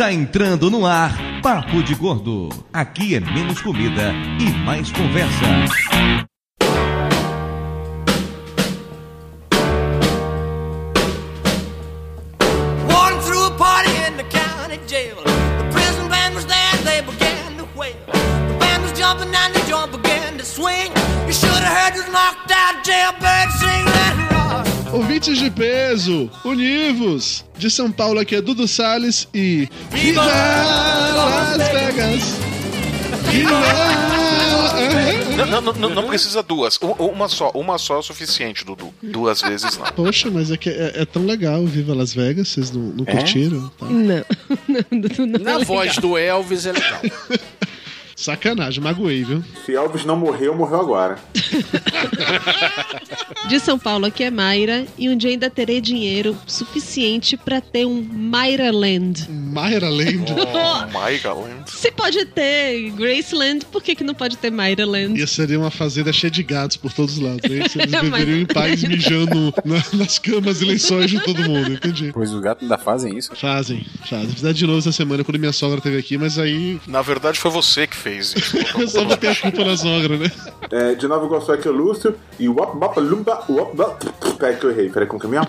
Está entrando no ar Papo de Gordo. Aqui é menos comida e mais conversa. Through a party in the county jail. The prison band was there, they began to. The band was jumping and the joint began to swing. You should have heard this knocked out sing. Ouvintes de peso, univos! De São Paulo aqui é Dudu Salles e. Viva Las Vegas! Viva! Não, não, não, não- precisa duas. Uma só. Uma só é o suficiente, Dudu. Duas vezes não. Poxa, mas é, que é, é tão legal Viva Las Vegas, vocês não, não curtiram? Tá? Não, não, não, não Na é voz do Elvis é legal. Sacanagem, magoei, viu? Se Elvis não morreu, morreu agora. De São Paulo aqui é Mayra e um dia ainda terei dinheiro suficiente pra ter um Mayra Land. Mayra Land. Oh, my God. Se pode ter Graceland, por que, que não pode ter Mayra Land? Ia seria uma fazenda cheia de gatos por todos os lados. Aí vocês Mas- viveriam em paz mijando na- nas camas e lençóis de todo mundo, entendi. Pois os gatos ainda fazem isso. Fazem, fazem. Fizeram de novo essa semana quando minha sogra esteve aqui, mas aí Na verdade, foi você que fez isso. eu só botei a culpa na sogra, né? É, de novo, igual sou aqui o Lúcio. E Wop Bop Lumba. Wop Bop. Peraí que eu errei. Peraí, como que é mesmo?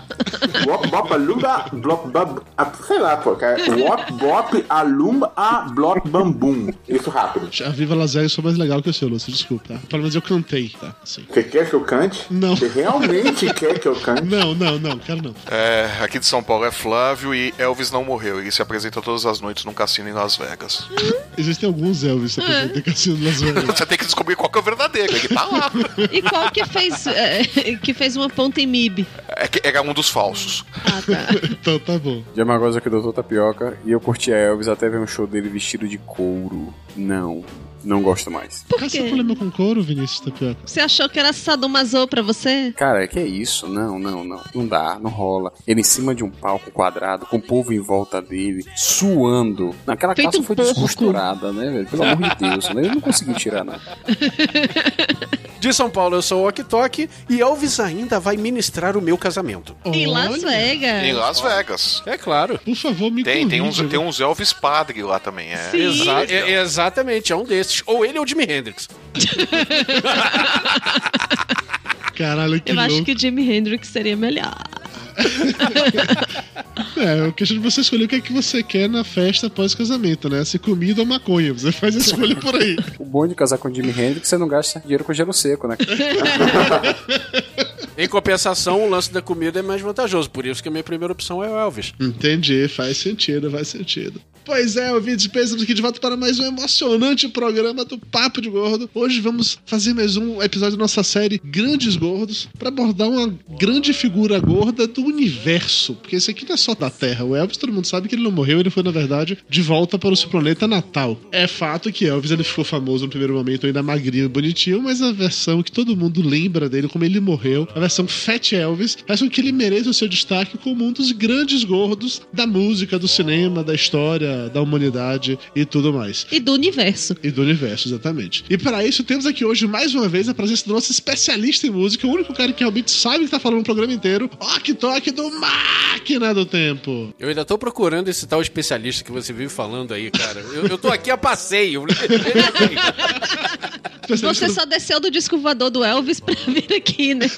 Wop Bop Lumba. Blop Bab. ah, Sei lá, pô. cara. Wop Bop Alumba a Blop Bambum. Isso rápido. A Viva Vegas foi mais legal que o seu, Lúcio, desculpa, tá? Pelo menos eu cantei, tá? Sim. Você quer que eu cante? Não. Você realmente quer que eu cante? Não, não, não, quero não. É, aqui de São Paulo é Flávio e Elvis não morreu. Ele se apresenta todas as noites num cassino em Las Vegas. Existem alguns Elvis que você tem cassino de Las Vegas. Você tem que descobrir qual que é o verdadeiro. Ele tá lá. E qual que fez, é, que fez uma ponta em MIB? É que era um dos falsos. Ah, tá. Então tá bom. Diamagosa aqui, Doutor Tapioca. E eu curti a Elvis até ver um show dele vestido de couro. Não, não gosto mais. Por Qual é o problema com couro, Vinícius Tapioca? Você achou que era sadomaso pra você? Cara, que é isso? Não, não, não. Não dá, não rola. Ele em cima de um palco quadrado, com o povo em volta dele, suando. Aquela Feito calça um foi porco. descosturada, né, velho? Pelo amor de Deus, né? Eu não consegui tirar, não. De São Paulo eu sou o Ok Tok e Elvis ainda vai ministrar o meu casamento. Em Las Vegas. Em Las Vegas. É claro. Por favor, me Tem, tem, uns, tem viu? uns Elvis padre lá também. É. Sim. Exa- é- exatamente, é um desses. Ou ele ou Jimi Hendrix. Caralho, que Eu louco. acho que Jimi Hendrix seria melhor. É, eu questão de você escolher o que é que você quer na festa pós-casamento, né? Se comida ou maconha. Você faz a escolha por aí. O bom de casar com Jimi Hendrix, você não gasta dinheiro com gelo seco, né? Em compensação, o lance da comida é mais vantajoso. Por isso que a minha primeira opção é o Elvis. Entendi, faz sentido, faz sentido. Pois é, ouvintes, pensamos aqui de volta para mais um emocionante programa do Papo de Gordo. Hoje vamos fazer mais um episódio da nossa série Grandes Gordos para abordar uma grande figura gorda do universo. Porque esse aqui não é só da Terra. O Elvis, todo mundo sabe que ele não morreu, ele foi, na verdade, de volta para o seu planeta natal. É fato que Elvis ele ficou famoso no primeiro momento, ainda magrinho e bonitinho, mas a versão que todo mundo lembra dele, como ele morreu, a Fat Elvis, faz com que ele mereça o seu destaque como um dos grandes gordos da música, do cinema, da história, da humanidade e tudo mais. E do universo. E do universo, exatamente. E para isso, temos aqui hoje, mais uma vez, a presença do nosso especialista em música, o único cara que realmente sabe que tá falando o programa inteiro, Ok Tok do Máquina do Tempo. Eu ainda tô procurando esse tal especialista que você vive falando aí, cara. Eu, eu tô aqui a passeio. Você só desceu do disco voador do Elvis pra vir aqui, né?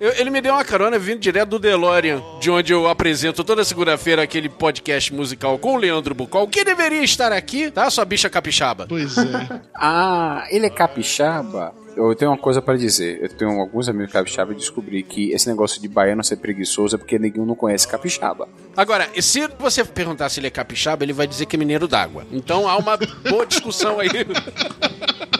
Eu- ele me deu uma carona vindo direto do DeLorean, de onde eu apresento toda segunda-feira aquele podcast musical com o Leandro Bucol, que deveria estar aqui, tá? Sua bicha capixaba. Pois é. Ah, ele é capixaba? Eu tenho uma coisa pra dizer. Eu tenho alguns amigos capixaba e descobri que esse negócio de baiano ser preguiçoso é porque ninguém não conhece capixaba. Agora, se você perguntar se ele é capixaba, ele vai dizer que é mineiro d'água. Então há uma boa discussão aí.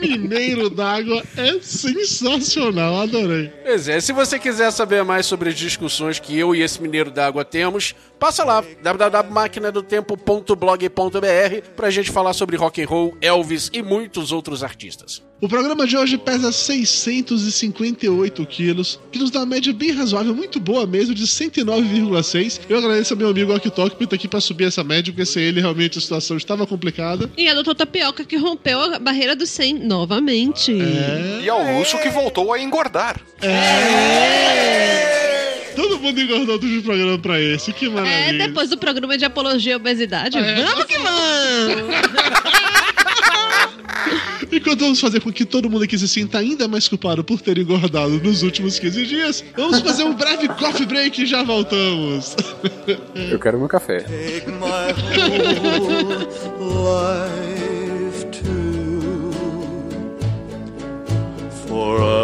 Mineiro d'água é sensacional, adorei. Pois é, se você quiser saber mais sobre as discussões que eu e esse mineiro d'água temos, passa lá, www.maquinadotempo.blog.br pra gente falar sobre rock and roll, Elvis e muitos outros artistas. O programa de hoje pesa 658 quilos, que nos dá uma média bem razoável, muito boa mesmo, de 109,6. Eu agradeço ao meu amigo Oktok por estar aqui para subir essa média, porque sem ele realmente a situação estava complicada. E a doutora Tapioca que rompeu a barreira dos 100 novamente. E ao Lúcio que voltou a engordar. Todo mundo engordou do programa pra esse. Que É, maravilha. depois do programa de apologia à obesidade. É. Vamos que vamos! Enquanto vamos fazer com que todo mundo aqui se sinta ainda mais culpado por ter engordado nos últimos 15 dias, vamos fazer um breve coffee break e já voltamos. Eu quero meu café. Take my whole life too, for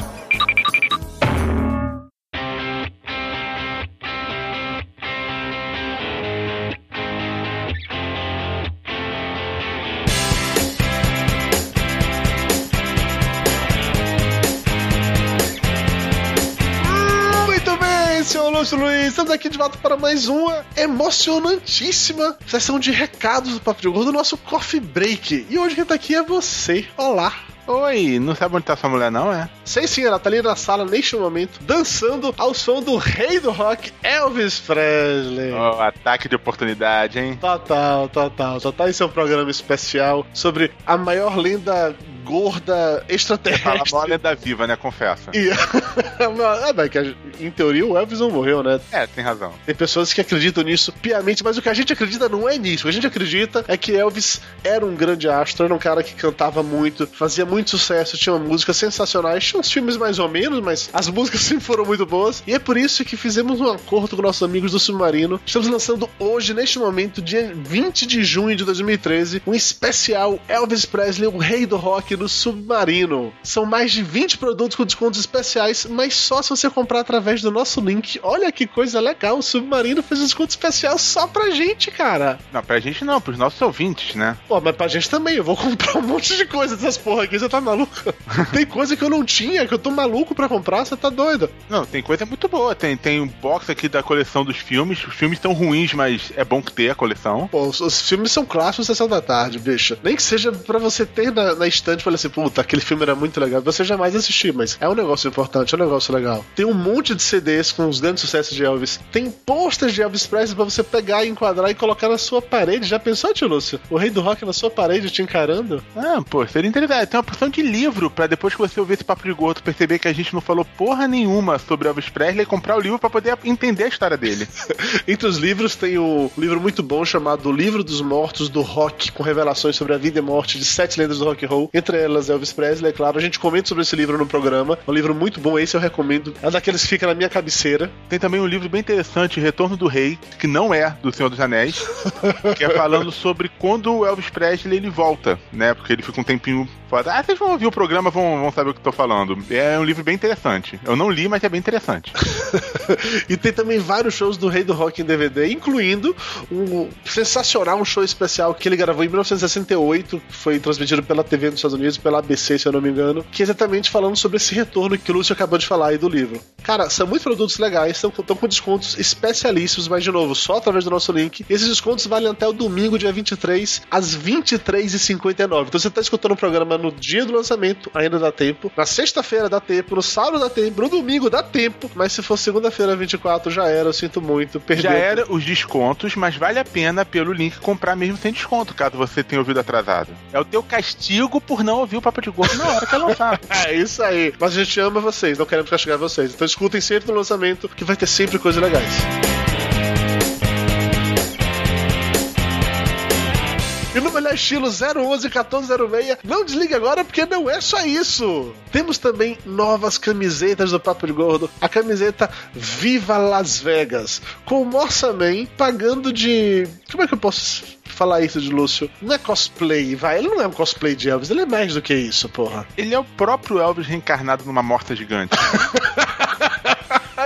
Lúcio Luiz. Estamos aqui de volta para mais uma emocionantíssima sessão de recados do Papo de Gordo, nosso Coffee Break. E hoje quem tá aqui é você. Olá. Oi, não sabe onde tá sua mulher, não, é? Sei sim, ela tá ali na sala neste momento, dançando ao som do rei do rock, Elvis Presley. Ó, ataque de oportunidade, hein? Total, total, total. Esse é um programa especial sobre a maior lenda gorda extraterrestre. Fala a maior lenda viva, né? Confessa. E... ah, bem, que a- em teoria o Elvis não morreu, né? É, tem razão. Tem pessoas que acreditam nisso piamente, mas o que a gente acredita não é nisso. O que a gente acredita é que Elvis era um grande astro, era um cara que cantava muito, fazia muito sucesso, tinha músicas sensacionais, tinha uns filmes mais ou menos, mas as músicas sempre foram muito boas. E é por isso que fizemos um acordo com nossos amigos do Submarino. Estamos lançando hoje, neste momento, dia 20 de junho de 2013, um especial Elvis Presley, o rei do rock no Submarino. São mais de 20 produtos com descontos especiais, mas só se você comprar através do nosso link. Olha que coisa legal, o Submarino fez um desconto especial só pra gente, cara. Não, pra gente não, pros nossos ouvintes, né? Pô, mas pra gente também, eu vou comprar um monte de coisa dessas porra aqui, você tá maluco? Tem coisa que eu não tinha, que eu tô maluco pra comprar, você tá doido? Não, tem coisa muito boa. Tem, tem um box aqui da coleção dos filmes. Os filmes estão ruins, mas é bom que ter a coleção. Pô, os, os filmes são clássicos Sessão da Tarde, bicho. Nem que seja pra você ter na, na estante e falar assim, puta, aquele filme era muito legal. Você jamais assistir, mas é um negócio importante, é um negócio legal. Tem um monte de CDs com os grandes sucessos de Elvis. Tem posters de Elvis Presley pra você pegar, enquadrar e colocar na sua parede. Já pensou, tio Lúcio? O rei do rock na sua parede te encarando? Ah, pô, seria interessante. Tem uma porção de livro pra depois que você ouvir esse papo de gordo perceber que a gente não falou porra nenhuma sobre Elvis Presley e comprar o livro pra poder entender a história dele. Entre os livros tem um livro muito bom chamado O Livro dos Mortos do Rock, com revelações sobre a vida e morte de sete lendas do rock and roll, entre elas Elvis Presley, é claro. A gente comenta sobre esse livro no programa. É um livro muito bom, esse eu recomendo. É daqueles que fica na minha cabeceira. Tem também um livro bem interessante, Retorno do Rei, que não é do Senhor dos Anéis, que é falando sobre quando o Elvis Presley ele volta, né? Porque ele fica um tempinho fora. Ah, vocês vão ouvir o programa, vão, vão saber o que eu tô falando. É um livro bem interessante. Eu não li, mas é bem interessante. e tem também vários shows do Rei do Rock em DVD, incluindo um sensacional um show especial que ele gravou em 1968, que foi transmitido pela TV nos Estados Unidos, pela ABC, se eu não me engano, que é exatamente falando sobre esse retorno que o Lúcio acabou de falar aí do livro. Cara, são muitos produtos legais, estão com descontos especialíssimos, mas de novo, só através do nosso link. Esses descontos valem até o domingo, dia 23, às 23h59. Então você tá escutando o programa no dia do lançamento, ainda dá tempo. Na sexta-feira dá tempo, no sábado dá tempo, no domingo dá tempo, mas se for segunda-feira 24 já era, eu sinto muito. Perdeu. Já era os descontos, mas vale a pena pelo link comprar mesmo sem desconto, caso você tenha ouvido atrasado. É o teu castigo por não ouvir o Papo de Gordo na hora que é lançar. é isso aí. Mas a gente ama vocês, não queremos castigar vocês. Então escutem sempre no lançamento, que vai ter sempre coisas legais. E no melhor estilo 011 1406. Não desligue agora porque não é só isso. Temos também novas camisetas do Papo de Gordo. A camiseta Viva Las Vegas, com o Morsaman pagando de. Como é que eu posso falar isso de Lúcio? Não é cosplay, vai. Ele não é um cosplay de Elvis, ele é mais do que isso, porra. Ele é o próprio Elvis reencarnado numa morta gigante.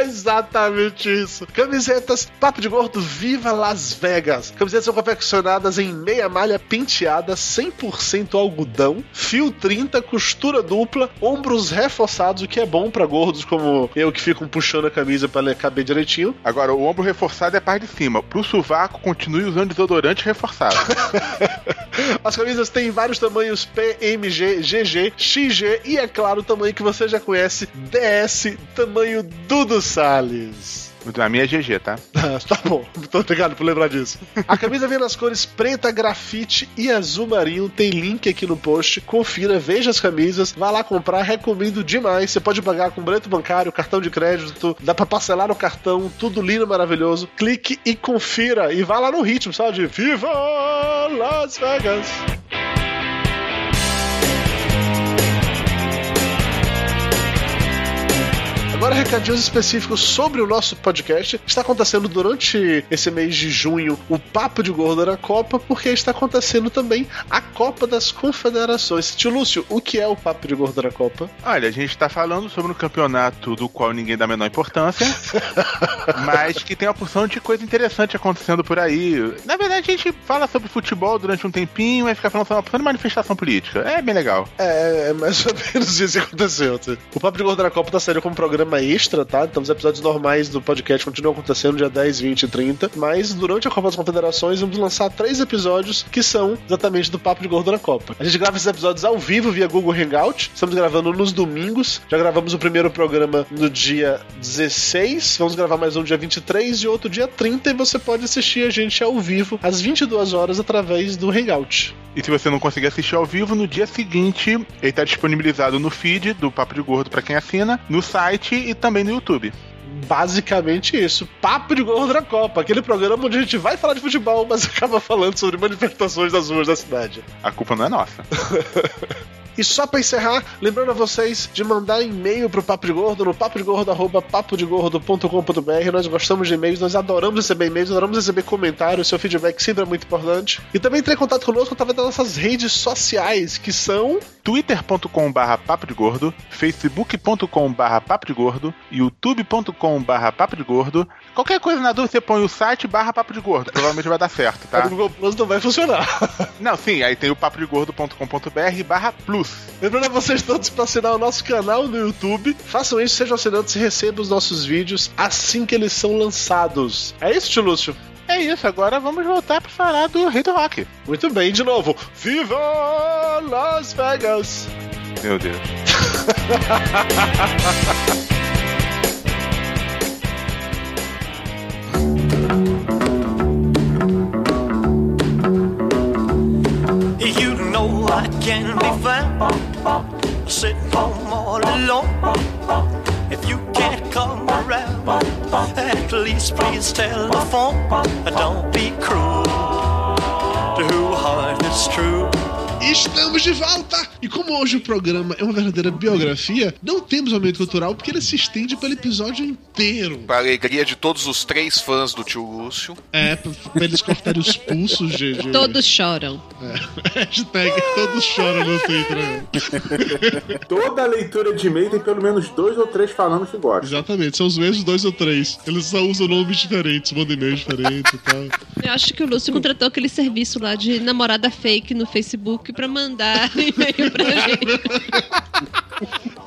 Exatamente isso. Camisetas Papo de Gordo Viva Las Vegas. Camisetas são confeccionadas em meia malha penteada, 100% algodão, fio 30, costura dupla, ombros reforçados, o que é bom pra gordos como eu que ficam puxando a camisa pra caber direitinho. Agora, o ombro reforçado é a parte de cima. Pro sovaco, continue usando desodorante reforçado. As camisas têm vários tamanhos P, MG, GG, XG e, é claro, o tamanho que você já conhece, DS, tamanho Dudu Salles. A minha é GG, tá? tá bom, muito obrigado por lembrar disso. A camisa vem nas cores preta, grafite e azul marinho. Tem link aqui no post. Confira, veja as camisas, vá lá comprar, recomendo demais. Você pode pagar com boleto bancário, cartão de crédito, dá pra parcelar no cartão, tudo lindo, maravilhoso. Clique e confira. E vá lá no ritmo, sabe? Viva Las Vegas! Agora, recadinhos específicos sobre o nosso podcast. Está acontecendo durante esse mês de junho o Papo de Gordo na Copa, porque está acontecendo também a Copa das Confederações. Tio Lúcio, o que é o Papo de Gordo na Copa? Olha, a gente está falando sobre um campeonato do qual ninguém dá a menor importância, mas que tem uma porção de coisa interessante acontecendo por aí. Na verdade, a gente fala sobre futebol durante um tempinho e fica falando sobre uma porção de manifestação política. É bem legal. É, é mais ou menos isso que aconteceu. O Papo de Gordo na Copa tá saindo como programa extra, tá? Então os episódios normais do podcast continuam acontecendo dia 10, 20 e 30. Mas durante a Copa das Confederações vamos lançar três episódios que são exatamente do Papo de Gordo na Copa. A gente grava esses episódios ao vivo via Google Hangout. Estamos gravando nos domingos. Já gravamos o primeiro programa no dia 16. Vamos gravar mais um dia 23 e outro dia 30. E você pode assistir a gente ao vivo às 22 horas através do Hangout. E se você não conseguir assistir ao vivo, no dia seguinte ele está disponibilizado no feed do Papo de Gordo para quem assina, no site e também no YouTube. Basicamente isso. Papo de Gordo na Copa, aquele programa onde a gente vai falar de futebol, mas acaba falando sobre manifestações das ruas da cidade. A culpa não é nossa. E só pra encerrar, lembrando a vocês de mandar e-mail pro Papo de Gordo no papodegordo.papodegordo.com.br. Nós gostamos de e-mails, nós adoramos receber e-mails, adoramos receber comentários, seu feedback sempre é muito importante. E também entre em contato conosco através das nossas redes sociais, que são twitter.com.br papo de gordo, facebook.com.br papo de gordo, youtube.com.br papo de gordo. Qualquer coisa na dúvida, você põe o site barra papo de gordo, provavelmente vai dar certo, tá? O Google Plus não vai funcionar. Não, sim, aí tem o papodegordo.com.br barra plus. Lembrando a vocês todos para assinar o nosso canal no YouTube. Façam isso, sejam assinantes e recebam os nossos vídeos assim que eles são lançados. É isso, tio Lúcio? É isso, agora vamos voltar para falar do Rei do Rock. Muito bem, de novo. Viva Las Vegas! Meu Deus. sitting home all alone. If you can't come around, at least please tell telephone. Don't be cruel to who heart is true. Estamos de volta! E como hoje o programa é uma verdadeira biografia, não temos momento cultural porque ele se estende pelo episódio inteiro. Para a alegria de todos os três fãs do tio Lúcio. É, pra, pra eles cortarem os pulsos de. de... Todos choram. É. Hashtag todos choram no Twitter. né? Toda leitura de e-mail tem pelo menos dois ou três falando que gosta. Exatamente, são os mesmos dois ou três. Eles só usam nomes diferentes, mandam e-mails diferentes e tal. Eu acho que o Lúcio contratou aquele serviço lá de namorada fake no Facebook pra mandar e-mail pra gente.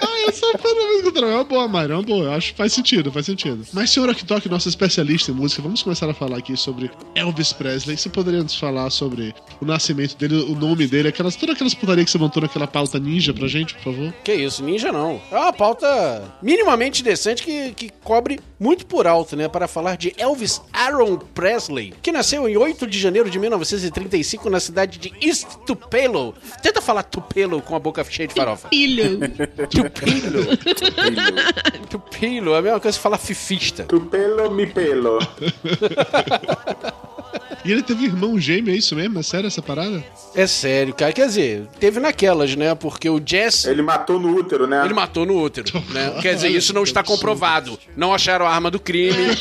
Ah, eu sou fã do cultural. É uma boa, Mayra, é uma boa. Eu acho que faz sentido, faz sentido. Mas, senhor Oktok, nosso especialista em música, vamos começar a falar aqui sobre Elvis Presley. Você poderia nos falar sobre o nascimento dele, o nome dele, aquelas, todas aquelas putarias que você montou naquela pauta ninja pra gente, por favor? Que isso, ninja não. É uma pauta minimamente decente que, que cobre muito por alto, né? Para falar de Elvis Aaron Presley, que nasceu em 8 de janeiro de 1935 na cidade de East Tupelo. Tenta falar Tupelo com a boca cheia de farofa. Filho. Tupelo. Tupelo. É a mesma coisa que falar fifista. Tu pelo, mi pelo. E ele teve irmão gêmeo, é isso mesmo? É sério essa parada? É sério, cara. Quer dizer, teve naquelas, né? Porque o Jess. Ele matou no útero, né? Ele matou no útero, né? Quer dizer, isso não está comprovado. Não acharam a arma do crime.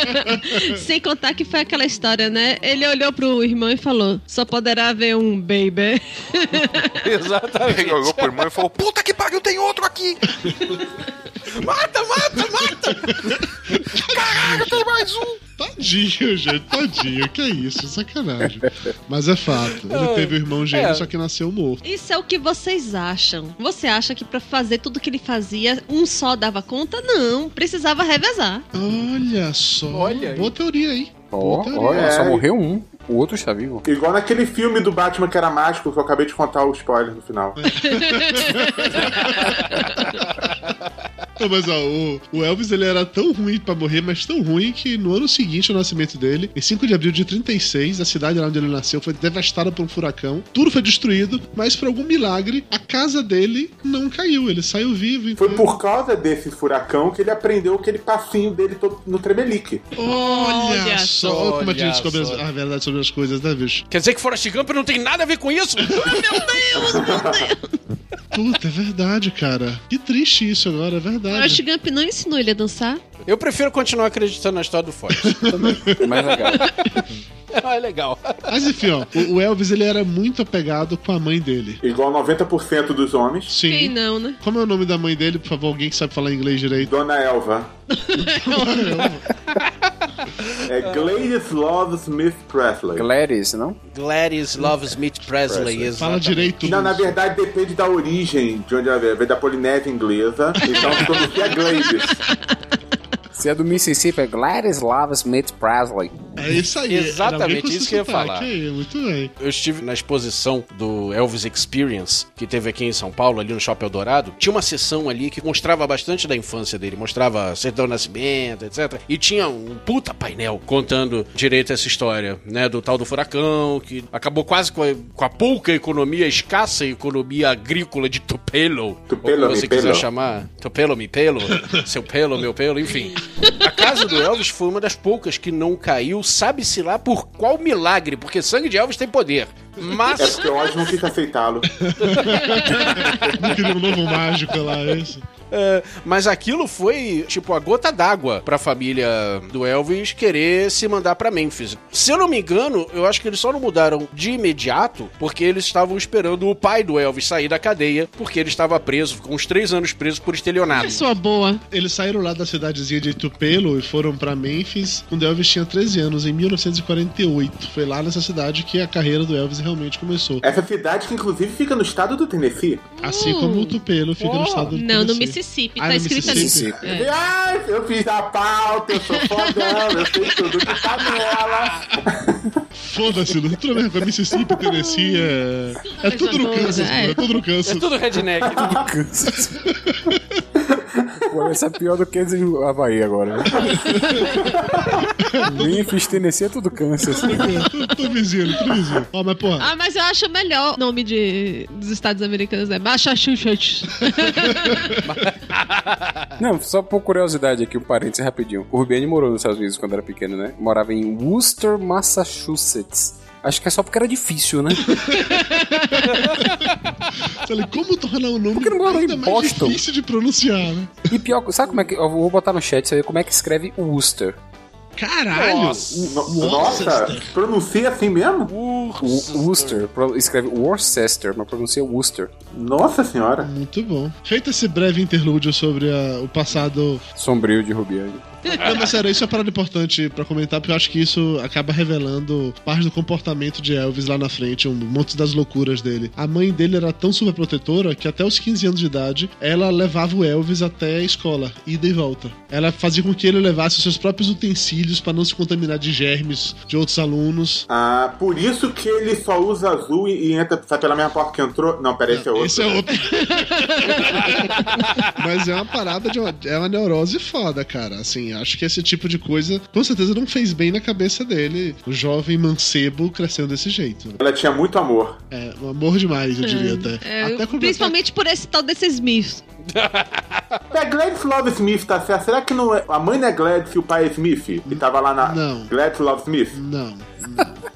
Sem contar que foi aquela história, né? Ele olhou pro irmão e falou: só poderá haver um baby. Exatamente. Ele olhou pro irmão e falou: Puta que pariu, tem outro aqui! Mata, mata, mata! Caralho, tem mais um! Tadinho, gente, tadinho. Que é isso, sacanagem. Mas é fato. Ele teve o irmão gêmeo, é. só que nasceu morto. Isso é o que vocês acham. Você acha que pra fazer tudo que ele fazia, um só dava conta? Não, precisava revezar. Olha só. Olha aí. Boa teoria aí. Ó, olha, só morreu um. O outro está vivo. Igual naquele filme do Batman que era mágico, que eu acabei de contar o spoiler no final. Não, mas ó, o, o Elvis ele era tão ruim pra morrer, mas tão ruim que no ano seguinte ao nascimento dele, em 5 de abril de 36, a cidade lá onde ele nasceu foi devastada por um furacão. Tudo foi destruído, mas por algum milagre, a casa dele não caiu. Ele saiu vivo. Foi por causa desse furacão que ele aprendeu aquele passinho dele todo no Tremelique. Olha, Olha só, só, como a gente olha descobre só. a verdade sobre as coisas, né, bicho? Quer dizer que Forrest Gump não tem nada a ver com isso? Puta, é verdade, cara. Que triste isso agora, é verdade. Forrest Gump não ensinou ele a dançar? Eu prefiro continuar acreditando na história do Forrest. Mais legal. Ah, é legal. Mas enfim, ó, o o Elvis ele era muito apegado com a mãe dele. Igual 90% dos homens. Sim. Quem não, né? Como é o nome da mãe dele, por favor, alguém que sabe falar inglês direito? Dona Elva. É Gladys Love Smith Presley. Gladys, não? Gladys Love Smith Presley, Presley. Fala direito. Não, na verdade depende da origem de onde ela veio. Veio da Polinésia Inglesa, então se pronuncia Gladys. Se é do Mississippi, é Gladys Love Smith Presley. É isso aí. Exatamente isso que eu ia falar. Aí, muito bem. Eu estive na exposição do Elvis Experience, que teve aqui em São Paulo, ali no Shopping Eldorado. Tinha uma sessão ali que mostrava bastante da infância dele, mostrava Sertão Nascimento, etc. E tinha um puta painel contando direito essa história, né? Do tal do furacão, que acabou quase com a, com a pouca economia, escassa economia agrícola de Tupelo. Tupelo, ou como você quiser pelo. chamar. Tupelo, mi pelo, seu pelo, meu pelo, enfim. A casa do Elvis foi uma das poucas que não caiu, sabe-se lá por qual milagre, porque sangue de Elvis tem poder. Mas É porque o Oz não quis aceitá-lo. Não queria um novo mágico lá, é isso. É, mas aquilo foi, tipo, a gota d'água pra família do Elvis querer se mandar pra Memphis. Se eu não me engano, eu acho que eles só não mudaram de imediato porque eles estavam esperando o pai do Elvis sair da cadeia, porque ele estava preso, ficou uns três anos preso por estelionato. Pessoa boa. Eles saíram lá da cidadezinha de Tupelo e foram pra Memphis quando Elvis tinha 13 anos, em 1948. Foi lá nessa cidade que a carreira do Elvis realmente começou. Essa cidade que inclusive fica no estado do Tennessee. Assim como o Tupelo fica no estado do Não, Tennessee. Mississippi. Ah, tá no escrito Mississippi. ali. É. Ai, eu fiz a pauta, eu sou fodão, eu sei tudo que tá nela. Foda-se, não tudo bem, com Mississippi, Tennessee, é... É tudo no Kansas, é. é tudo no É Kansas. tudo redneck. Pô, essa é pior do que o Havaí agora. né? Memphis, Tennessee é tudo Kansas. Tudo, tudo vizinho, tudo vizinho. Ó, mas porra, Ah, mas eu acho melhor o nome de, dos Estados Americanos, né? Massachusetts. Não, só por curiosidade aqui, um parênteses rapidinho. O Rubiane morou nos Estados Unidos quando era pequeno, né? Morava em Worcester, Massachusetts. Acho que é só porque era difícil, né? falei, como tornar o nome Por que não mora ainda em mais Boston? difícil de pronunciar, né? E pior, sabe como é que. Eu vou botar no chat, você vê como é que escreve Worcester. Caralho! Nossa. No- Nossa, pronuncia assim mesmo? Worcester. Escreve Worcester, mas pronuncia Worcester. Nossa senhora. Muito bom. Feito esse breve interlúdio sobre a- o passado Sombrio de Rubiane. Não, mas sério, isso é uma parada importante pra comentar, porque eu acho que isso acaba revelando parte do comportamento de Elvis lá na frente, um monte das loucuras dele. A mãe dele era tão super protetora que até os 15 anos de idade, ela levava o Elvis até a escola, ida e volta. Ela fazia com que ele levasse os seus próprios utensílios pra não se contaminar de germes de outros alunos. Ah, por isso que ele só usa azul e, e entra sai pela mesma porta que entrou. Não, peraí, esse é outro. Esse é outro. Mas é uma parada de uma, é uma neurose foda, cara. Assim, acho que esse tipo de coisa com certeza não fez bem na cabeça dele. O jovem mancebo crescendo desse jeito. Ela tinha muito amor. É, um amor demais, eu diria até. É, até principalmente por esse tal desses Smiths. É Gladys Love Smith, tá certo? Será que não é... a mãe não é Gladys e o pai é Smith? E tava lá na. Não. Gladys Love Smith? Não. Não,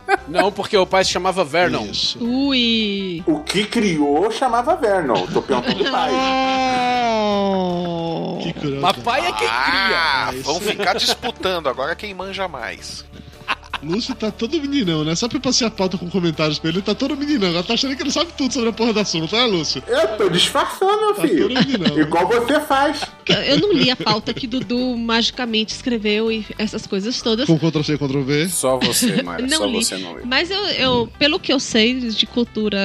porque o pai se chamava Vernon. Ui. O que criou chamava Vernon. Tô perguntando o pai. Que curioso. Mas pai é quem Ah, cria. vão ficar disputando agora quem manja mais. Lúcio tá todo meninão, né? Só pra eu passar a pauta com comentários pra ele, ele tá todo meninão. Ela tá achando que ele sabe tudo sobre a porra do assunto, né, Lúcio? Eu tô disfarçando, meu Tá filho. todo meninão. Igual você faz. Eu não li a pauta que Dudu magicamente escreveu e essas coisas todas. Com Ctrl-C, Ctrl-V. Só você, Mayra. Não Só li. você não lê. Mas eu, eu, pelo que eu sei de cultura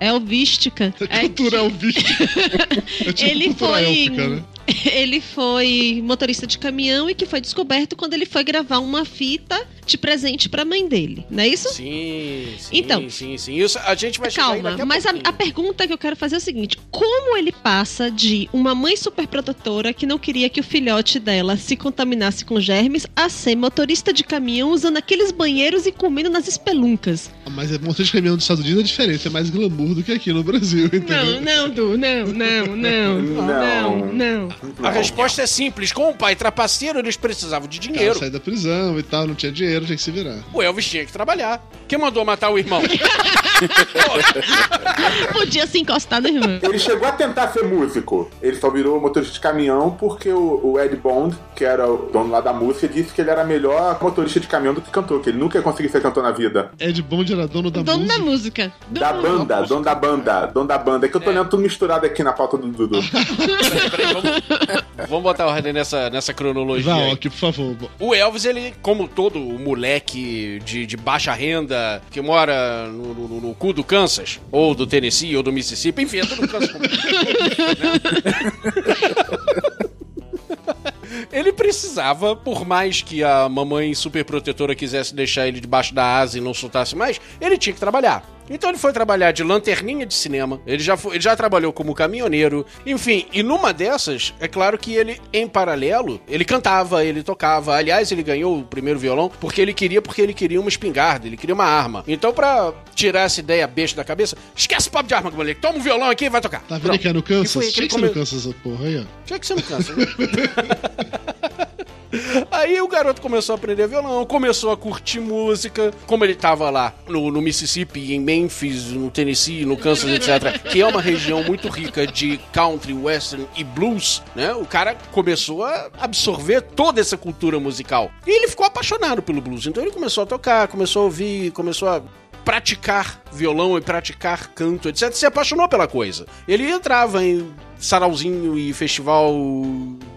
elvística, é Cultura elvística. É tipo ele cultura foi élfica, né? ele foi motorista de caminhão e que foi descoberto quando ele foi gravar uma fita de presente pra mãe dele, não é isso? Sim, sim, Então. sim, sim. Isso a gente vai chegar Calma, daqui a mas a, a pergunta que eu quero fazer é o seguinte: como ele passa de uma mãe super protetora que não queria que o filhote dela se contaminasse com germes a ser motorista de caminhão usando aqueles banheiros e comendo nas espeluncas? Mas é motor de caminhão dos Estados Unidos é diferente, é mais glamour do que aqui no Brasil, entendeu? Não, não, Du, não, não, não, não, não. A resposta é simples. Com o pai trapaceiro, eles precisavam de dinheiro. sair da prisão e tal, não tinha dinheiro, tinha que se virar. O Elvis tinha que trabalhar. Quem mandou matar o irmão? Podia se encostar no irmão. Ele chegou a tentar ser músico. Ele só virou motorista de caminhão porque o, o Ed Bond, que era o dono lá da música, disse que ele era melhor motorista de caminhão do que cantor, que ele nunca ia conseguir ser cantor na vida. Ed Bond era dono da Dono música. da música. Da banda, dono da banda, dono da banda. É que eu tô lendo tudo misturado aqui na pauta do Dudu. Vamos botar ordem nessa, nessa cronologia. Ok, por favor. O Elvis, ele, como todo moleque de, de baixa renda que mora no, no- no cu do Kansas, ou do Tennessee, ou do Mississippi, enfim, é tudo no Kansas. Ele precisava, por mais que a mamãe super protetora quisesse deixar ele debaixo da asa e não soltasse mais, ele tinha que trabalhar. Então ele foi trabalhar de lanterninha de cinema, ele já, foi- ele já trabalhou como caminhoneiro, enfim, e numa dessas, é claro que ele, em paralelo, ele cantava, ele tocava. Aliás, ele ganhou o primeiro violão porque ele queria, porque ele queria uma espingarda, ele queria uma arma. Então, pra tirar essa ideia besta da cabeça, esquece o papo de arma, moleque, toma um violão aqui e vai tocar. Tá vendo que é no Kansas? que Tinha que ser no come- Kansas essa porra aí, ó. tinha que ser no câncer. Aí o garoto começou a aprender violão, começou a curtir música. Como ele tava lá no, no Mississippi, em Memphis, no Tennessee, no Kansas, etc., que é uma região muito rica de country, western e blues, né? O cara começou a absorver toda essa cultura musical. E ele ficou apaixonado pelo blues. Então ele começou a tocar, começou a ouvir, começou a praticar violão e praticar canto, etc. Se apaixonou pela coisa. Ele entrava em sarauzinho e festival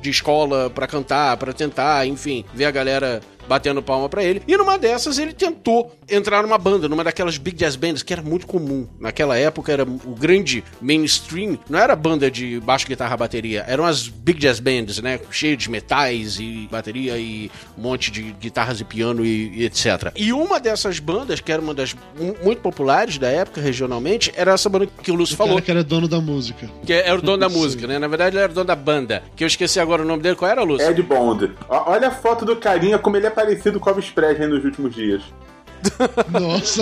de escola pra cantar, pra tentar, enfim, ver a galera batendo palma pra ele. E numa dessas ele tentou entrar numa banda, numa daquelas big jazz bands que era muito comum. Naquela época era o grande mainstream, não era banda de baixo, guitarra, bateria, eram as big jazz bands, né, cheio de metais e bateria e um monte de guitarras e piano e, e etc. E uma dessas bandas, que era uma das mu- muito populares da época regionalmente, era essa banda que o Lúcio O falou. cara que era dono da música. Que era o dono da música, né? Na verdade, parecido com o Elvis Presley nos últimos dias. Nossa.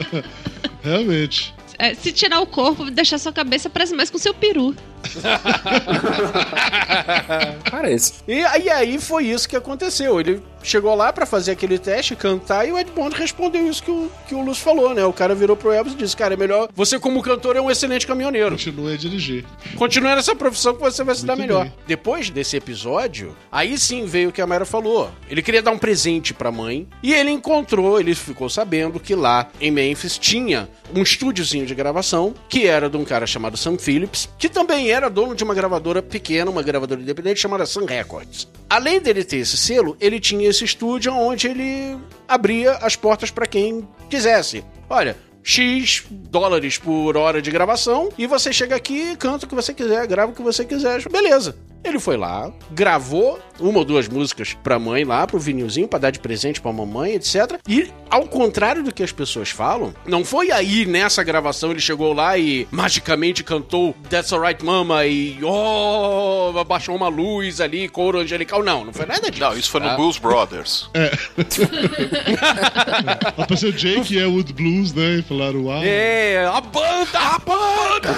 Realmente. É, se tirar o corpo, deixar sua cabeça, parece mais com seu peru. Parece. E aí, aí foi isso que aconteceu. Ele chegou lá pra fazer aquele teste, cantar, e o Ed Bond respondeu isso que o, que o Lúcio falou, né? O cara virou pro Elvis e disse: Cara, é melhor. Você, como cantor, é um excelente caminhoneiro. Continue a dirigir. Continue nessa profissão que você vai se dar Muito melhor. bem. Depois desse episódio, aí sim veio o que a Mayra falou. Ele queria dar um presente pra mãe e ele encontrou, ele ficou sabendo que lá em Memphis tinha um estúdiozinho de gravação que era de um cara chamado Sam Phillips, que também era dono de uma gravadora pequena, uma gravadora independente chamada Sun Records. Além dele ter esse selo, ele tinha esse estúdio onde ele abria as portas pra quem quisesse. Olha, X dólares por hora de gravação e você chega aqui, canta o que você quiser, grava o que você quiser. Beleza. Ele foi lá, gravou uma ou duas músicas pra mãe lá, pro vinilzinho, pra dar de presente pra mamãe, etc. E, ao contrário do que as pessoas falam, não foi aí nessa gravação ele chegou lá e magicamente cantou That's Alright Mama e oh, abaixou uma luz ali, coro angelical. Não, não foi nada disso. Não, isso foi no tá? Blues Brothers. Apareceu o Jake e Wood Blues, né? E falaram, uau. É, a banda, a banda!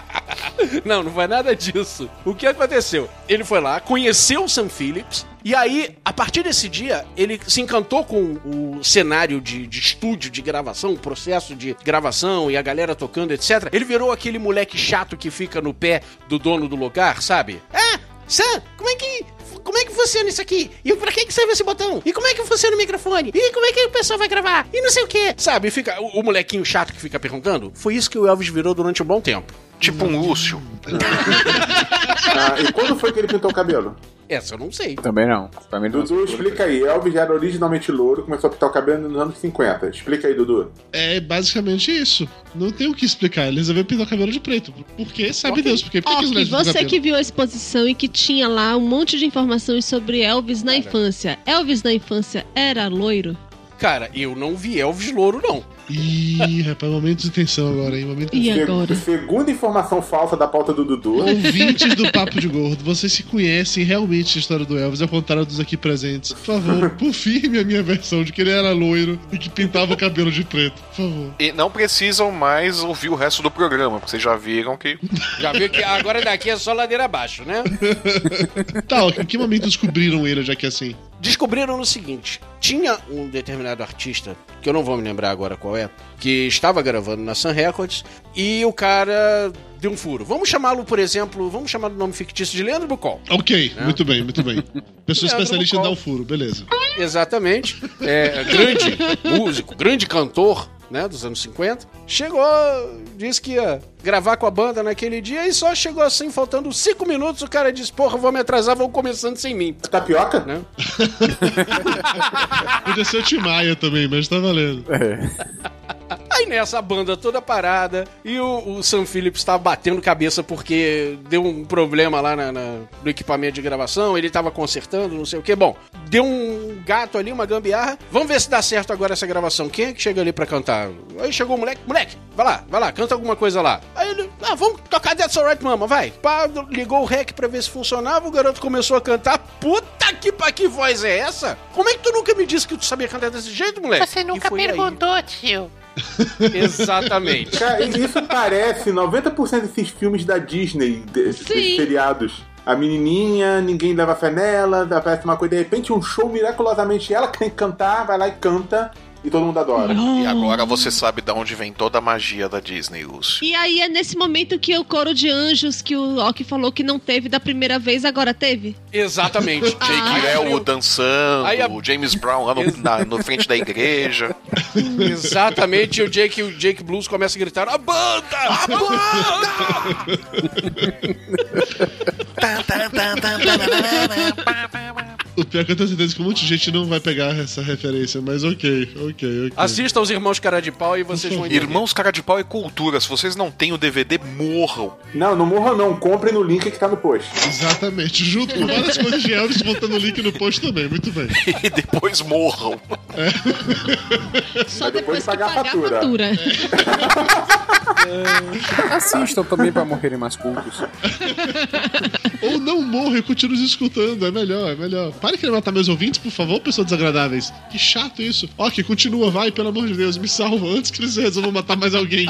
Não, não foi nada disso. O que aconteceu? Ele foi lá, conheceu o Sam Phillips, e aí, a partir desse dia, ele se encantou com o cenário de, de estúdio, de gravação, o processo de gravação e a galera tocando, etc. Ele virou aquele moleque chato que fica no pé do dono do lugar, sabe? Ah, Sam, como é que. Como é que funciona isso aqui? E pra que, que serve esse botão? E como é que funciona o microfone? E como é que o pessoal vai gravar? E não sei o que. Sabe, fica o, o molequinho chato que fica perguntando. Foi isso que o Elvis virou durante um bom tempo. Tipo um Lúcio. Ah, e quando foi que ele pintou o cabelo? Essa eu não sei. Também não. Mim não. Dudu, explica aí. Elvis já era originalmente louro, começou a pintar o cabelo nos anos 50. Explica aí, Dudu. É basicamente isso. Não tem o que explicar. Ele resolveu pintar o cabelo de preto. Por quê? Sabe Deus. Por quê? Por que, pintam você que viu a exposição e que tinha lá um monte de informações sobre Elvis na infância. Elvis na infância era loiro? Cara, eu não vi Elvis louro, não. Ih, rapaz, momento de tensão agora, hein? Momento de E agora? Segunda informação falsa da pauta do Dudu. Ouvintes do Papo de Gordo, vocês se conhecem realmente a história do Elvis, ao contrário dos aqui presentes. Por favor, confirme a minha versão de que ele era loiro e que pintava o cabelo de preto. Por favor. E não precisam mais ouvir o resto do programa, porque vocês já viram que. Já viu que agora daqui é só ladeira abaixo, né? Tá, em que momento descobriram ele, já que é assim? Descobriram no seguinte: tinha um determinado artista, que eu não vou me lembrar agora qual é, que estava gravando na Sun Records e o cara deu um furo. Vamos chamá-lo, por exemplo, vamos chamar o nome fictício de Leandro Bucol. Ok, muito bem, muito bem. Pessoa especialista em dar o furo, beleza. Exatamente. É, grande músico, grande cantor, né, dos anos 50. Chegou, disse que ia gravar com a banda naquele dia e só chegou assim, faltando cinco minutos, o cara disse, porra, vou me atrasar, vão começando sem mim. Tapioca? Né? Podia ser o Timaya também, mas tá valendo. Aí nessa banda toda parada e o, o Sam Phillips tava batendo cabeça porque deu um problema lá na- na- no equipamento de gravação, ele tava consertando, não sei o que. Bom, deu um gato ali, uma gambiarra. Vamos ver se dá certo agora essa gravação. Quem é que chega ali pra cantar? Aí chegou o moleque, moleque, vai lá, vai lá, canta alguma coisa lá. Aí ele, ah, vamos tocar That's Alright Mama, vai. Pá, ligou o rec pra ver se funcionava, o garoto começou a cantar. Puta que pa que voz é essa? Como é que tu nunca me disse que tu sabia cantar desse jeito, moleque? Você nunca foi aí. perguntou, tio. Exatamente. Cara, isso parece 90% desses filmes da Disney, de- desses seriados. A menininha, ninguém leva fé nela, aparece uma coisa, de repente um show miraculosamente ela que tem que cantar, vai lá e canta e todo mundo adora. E agora você sabe de onde vem toda a magia da Disney, Lúcio. E aí é nesse momento que o coro de anjos que o Ock falou que não teve da primeira vez, agora teve? Exatamente. Jake Elwood dançando, Aí a- o James Brown lá no, na, no frente da igreja. Exatamente, e o Jake, o Jake Blues começa a gritar: A banda! A O pior é que eu tenho certeza que um monte de gente não vai pegar essa referência, mas ok, ok, ok. Assista os Irmãos Cara de Pau e vocês vão entender. Irmãos Cara de Pau é cultura. Se vocês não têm o DVD, morram. Não, não morram não, comprem no link que tá no post. Exatamente, junto com várias coisas de Elvis, botando o link no post também, muito bem. E depois morram. Só depois depois que pagar a pagar a fatura. fatura. Assistam também pra morrerem mais cultos. Ou não morra e continue escutando, é melhor, é melhor. Querer matar meus ouvintes, por favor, pessoas desagradáveis. Que chato isso. Ok, continua, vai, pelo amor de Deus, me salva antes que eles resolvam matar mais alguém.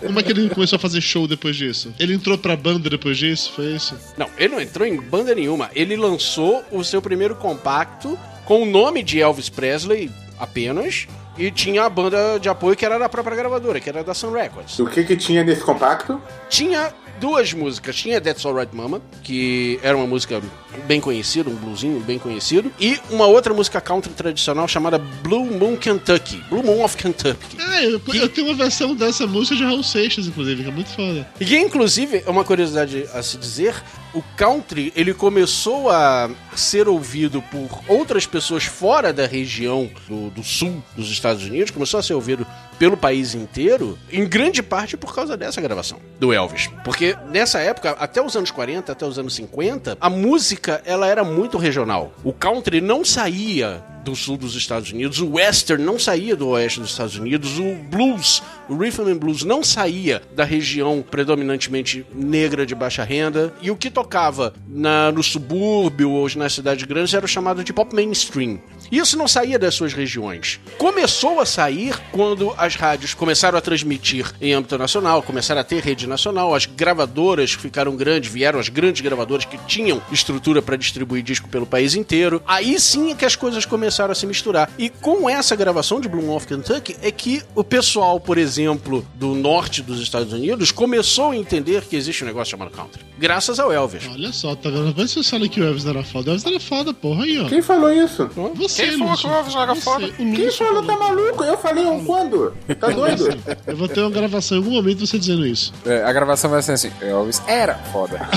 Como é que ele começou a fazer show depois disso? Ele entrou pra banda depois disso? Foi isso? Não, ele não entrou em banda nenhuma. Ele lançou o seu primeiro compacto com o nome de Elvis Presley apenas. E tinha a banda de apoio que era da própria gravadora, que era da Sun Records. O que que tinha nesse compacto? Tinha duas músicas. Tinha That's Alright Mama, que era uma música bem conhecida, um bluesinho bem conhecido. E uma outra música country tradicional chamada Blue Moon Kentucky. Blue Moon of Kentucky. Ah, eu, eu tenho uma versão dessa música de Raul Seixas, inclusive, que é muito foda. E inclusive, é uma curiosidade a se dizer, o country, ele começou a ser ouvido por outras pessoas fora da região do, do sul dos Estados Unidos, começou a ser ouvido pelo país inteiro, em grande parte por causa dessa gravação do Elvis. Porque nessa época, até os anos 40, até os anos 50, a música ela era muito regional. O country não saía do sul dos Estados Unidos, o western não saía do oeste dos Estados Unidos, o blues, o rhythm and blues não saía da região predominantemente negra de baixa renda, e o que tocava na, no subúrbio ou nas cidades grandes era chamado de pop mainstream. Isso não saía das suas regiões. Começou a sair quando as rádios começaram a transmitir em âmbito nacional, começaram a ter rede nacional, as gravadoras ficaram grandes, vieram as grandes gravadoras que tinham estrutura para distribuir disco pelo país inteiro. Aí sim é que as coisas começaram a se misturar. E com essa gravação de Bloom of Kentucky é que o pessoal, por exemplo, do norte dos Estados Unidos começou a entender que existe um negócio chamado country. Graças ao Elvis. Olha só, tá vendo? Mas você fala que o Elvis era foda. O Elvis era foda, porra, aí, ó. Quem falou isso? Você, Quem falou Lúcio. que o Elvis era Você. foda? Quem falou tá maluco? Eu falei um quando? Tá doido? Eu vou ter uma gravação em algum momento você dizendo isso. É, a gravação vai ser assim: Elvis era foda.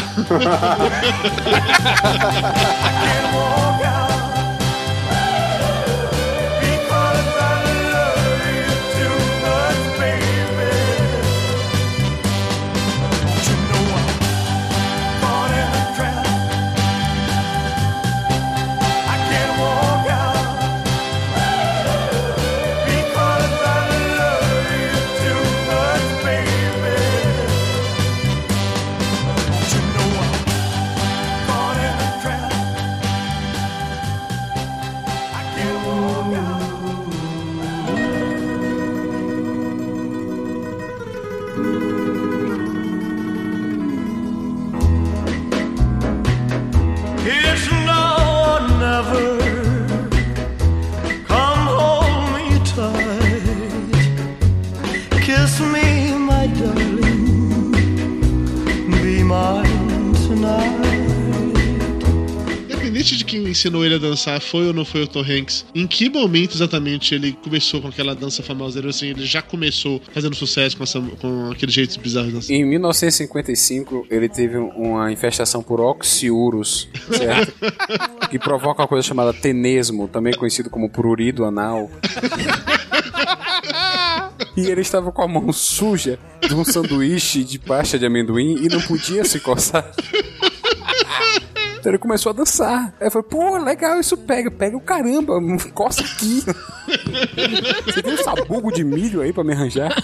Independente de quem ensinou ele a dançar, foi ou não foi o Tom Hanks, em que momento exatamente ele começou com aquela dança famosa? Ele, assim, ele já começou fazendo sucesso com, essa, com aquele jeito bizarro de dançar. Em 1955, ele teve uma infestação por oxiurus, certo? que provoca uma coisa chamada tenesmo, também conhecido como prurido anal. E ele estava com a mão suja de um sanduíche de pasta de amendoim e não podia se coçar. Então ele começou a dançar. Aí eu falei, pô, legal, isso pega. Pega o caramba, coça aqui. Você tem um sabugo de milho aí pra me arranjar?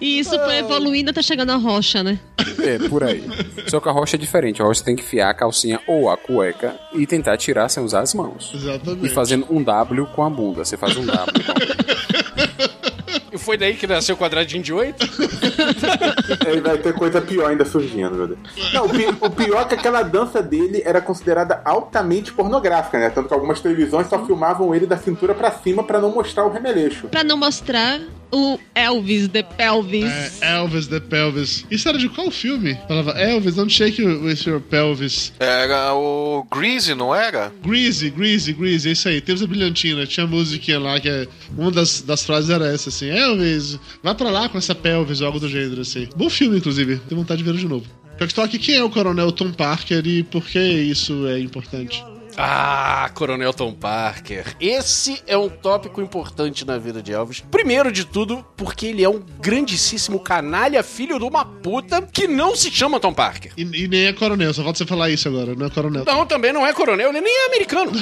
E isso foi evoluindo até chegar na rocha, né? É, por aí. Só que a rocha é diferente. A rocha você tem que fiar a calcinha ou a cueca e tentar tirar sem usar as mãos. Exatamente. E fazendo um W com a bunda. Você faz um W com a bunda. E foi daí que nasceu o quadradinho de oito? Aí vai ter coisa pior ainda surgindo, meu Deus. Não, o, pi- o pior é que aquela dança dele era considerada altamente pornográfica, né? Tanto que algumas televisões só filmavam ele da cintura pra cima pra não mostrar o remeleixo. Pra não mostrar o Elvis the Pelvis. É, Elvis the Pelvis. Isso era de qual filme? Falava, Elvis, don't shake with your pelvis. Era o Greasy, não era? Greasy, Greasy, Greasy, é isso aí. Temos a brilhantina, tinha a musiquinha lá que é. Uma das, das frases era essa, assim: Elvis, vai pra lá com essa pelvis ou algo do gênero, assim. Bom filme, inclusive. Tenho vontade de ver de novo. Toque, quem é o coronel Tom Parker e por que isso é importante? Ah, Coronel Tom Parker. Esse é um tópico importante na vida de Elvis. Primeiro de tudo, porque ele é um grandíssimo canalha, filho de uma puta, que não se chama Tom Parker. E, e nem é coronel, só falta você falar isso agora, não é coronel. Não, também não é coronel, ele nem é americano.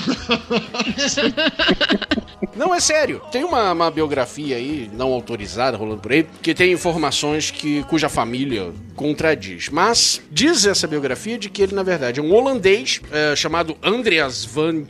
Não, é sério. Tem uma, uma biografia aí, não autorizada, rolando por aí, que tem informações que, cuja família contradiz. Mas diz essa biografia de que ele, na verdade, é um holandês é, chamado Andreas van...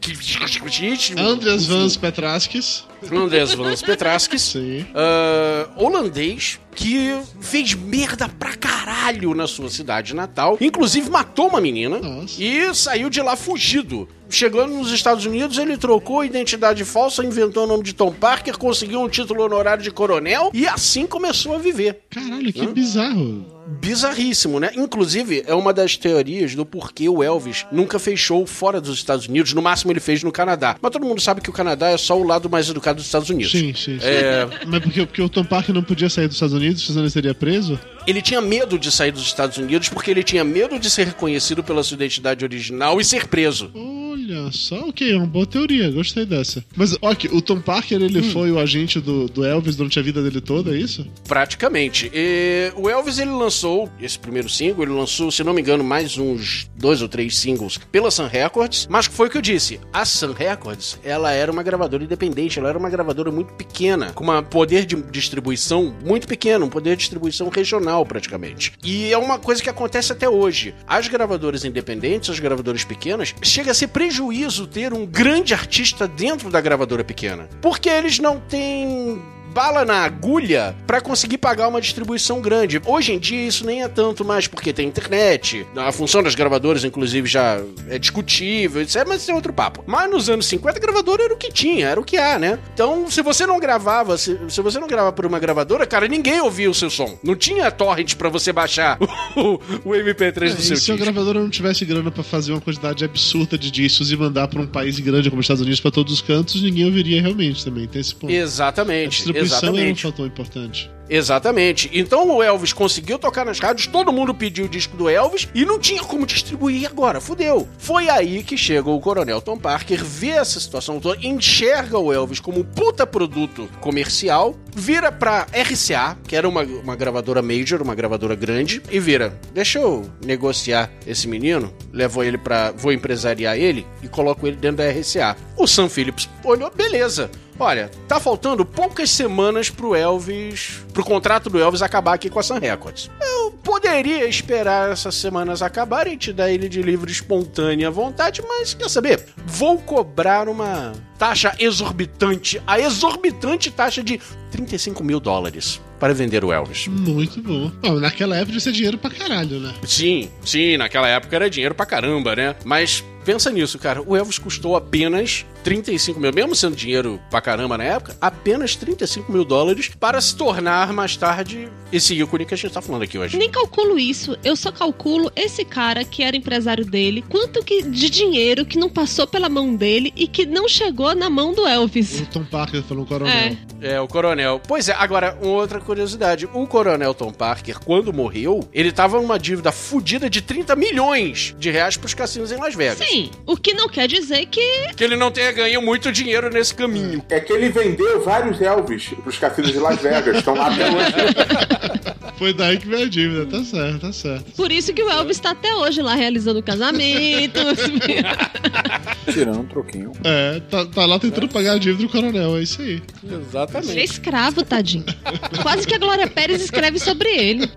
Andreas Vans Petraskis. Andreas Vans Petraskis. Sim. ah, holandês que fez merda pra caralho na sua cidade natal. Inclusive matou uma menina e saiu de lá fugido. Chegando nos Estados Unidos, ele trocou a identidade falsa, inventou o nome de Tom Parker, conseguiu um título honorário de coronel e assim começou a viver. Caralho, que bizarro. Bizarríssimo, né? Inclusive, é uma das teorias do porquê o Elvis nunca fez show fora dos Estados Unidos. No máximo, ele fez no Canadá. Mas todo mundo sabe que o Canadá é só o lado mais educado dos Estados Unidos. Sim, sim, sim. É, Mas porque, porque o Tom Parker não podia sair dos Estados Unidos, senão ele seria preso? Ele tinha medo de sair dos Estados Unidos porque ele tinha medo de ser reconhecido pela sua identidade original e ser preso. Olha só, ok, é uma boa teoria, gostei dessa. Mas, ok, o Tom Parker, ele foi o agente do, do Elvis durante a vida dele toda, é isso? Praticamente. E o Elvis ele lançou esse primeiro single, ele lançou, se não me engano, mais uns dois ou três singles pela Sun Records, mas foi o que eu disse. A Sun Records, ela era uma gravadora independente, ela era uma gravadora muito pequena, com um poder de distribuição muito pequeno, um poder de distribuição regional praticamente. E é uma coisa que acontece até hoje. As gravadoras independentes, as gravadoras pequenas, chega a ser prejuízo ter um grande artista dentro da gravadora pequena. Porque eles não têm bala na agulha pra conseguir pagar uma distribuição grande. Hoje em dia isso nem é tanto mais porque tem internet, a função das gravadoras inclusive já é discutível, etc, mas isso é outro papo. Mas nos anos 50 a gravadora era o que tinha, era o que há, né? Então, se você não gravava, se, se você não gravava por uma gravadora, cara, ninguém ouvia o seu som. Não tinha torrent pra você baixar o, o MP3 do É, seu e se a disco. gravadora não tivesse grana pra fazer uma quantidade absurda de discos e mandar pra um país grande como os Estados Unidos pra todos os cantos, ninguém ouviria realmente também. Tem esse ponto. Exatamente, distribuição era um exatamente. fator importante. Exatamente. Então o Elvis conseguiu tocar nas rádios, todo mundo pediu o disco do Elvis e não tinha como distribuir agora, fudeu. Foi aí que chega o Coronel Tom Parker, vê essa situação toda, enxerga o Elvis como um puta produto comercial, vira pra RCA, que era uma, uma gravadora major, uma gravadora grande, e vira, deixa eu negociar esse menino, levo ele pra, vou empresariar ele e coloco ele dentro da RCA. O Sam Phillips olhou, beleza. Olha, tá faltando poucas semanas pro Elvis, pro contrato do Elvis acabar aqui com a Sun Records. Eu poderia esperar essas semanas acabarem e te dar ele de livre espontânea vontade, mas quer saber? Vou cobrar uma taxa exorbitante, a exorbitante taxa de 35 mil dólares para vender o Elvis. Muito bom. Bom, naquela época isso é dinheiro pra caralho, né? Sim, sim, naquela época era dinheiro pra caramba, né? Mas pensa nisso, cara. O Elvis custou apenas 35 mil, mesmo sendo dinheiro pra caramba na época, apenas 35 mil dólares para se tornar mais tarde esse ícone que a gente tá falando aqui hoje. Nem calculo isso, eu só calculo esse cara que era empresário dele, quanto que de dinheiro que não passou pela mão dele e que não chegou na mão do Elvis. O Tom Parker falou coronel. É. É, o coronel. Pois é, agora, uma outra curiosidade. O coronel Tom Parker, quando morreu, ele tava numa dívida fodida de 30 milhões de reais pros cassinos em Las Vegas. Sim, o que não quer dizer que. Que ele não tenha ganho muito dinheiro nesse caminho. É que ele vendeu vários Elvis pros cassinos de Las Vegas. Estão lá até hoje. Foi daí que veio a dívida, tá certo, tá certo. Por isso que o Elvis tá até hoje lá realizando casamentos. Tirando um troquinho. É, tá, tá lá tentando pagar a dívida do coronel, é isso aí. Ele é Exatamente. escravo, tadinho. Quase que a Glória Pérez escreve sobre ele.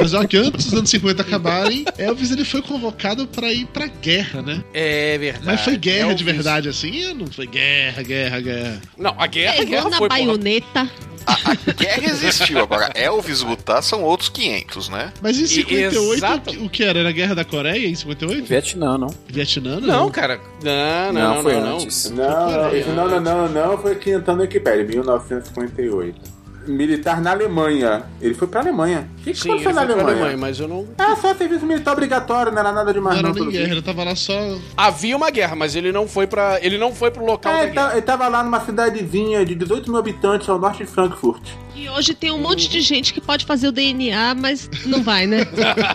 Mas ó, que antes dos anos 50 acabarem, Elvis ele foi convocado pra ir pra guerra, né? É verdade. Mas foi guerra de verdade assim? Não foi guerra, guerra, guerra. Não, a guerra, a Pegou guerra na foi, porra. baioneta. Guerra existiu, agora Elvis lutar são outros 500, né? Mas em E- 58, exato. o que- o que era? Era a guerra da Coreia em 58? Vietnã, não. Vietnã? Não, cara. Não, não, Não, não, foi não, não. antes. Não, não, não, não, não, não, foi na Wikipédia, 1958. Militar na Alemanha. Ele foi pra Alemanha. O que, que Sim, ele aconteceu foi na pra Alemanha? Alemanha, mas eu não... Ah, só serviço militar obrigatório, não era nada Não demais era não, nem pelo guerra, ele tava lá só. Havia uma guerra, mas ele não foi para ele não foi pro local É, ele, guerra. tá- ele tava lá numa cidadezinha de 18 mil habitantes ao norte de Frankfurt. E hoje tem um monte de gente que pode fazer o DNA, mas não vai, né?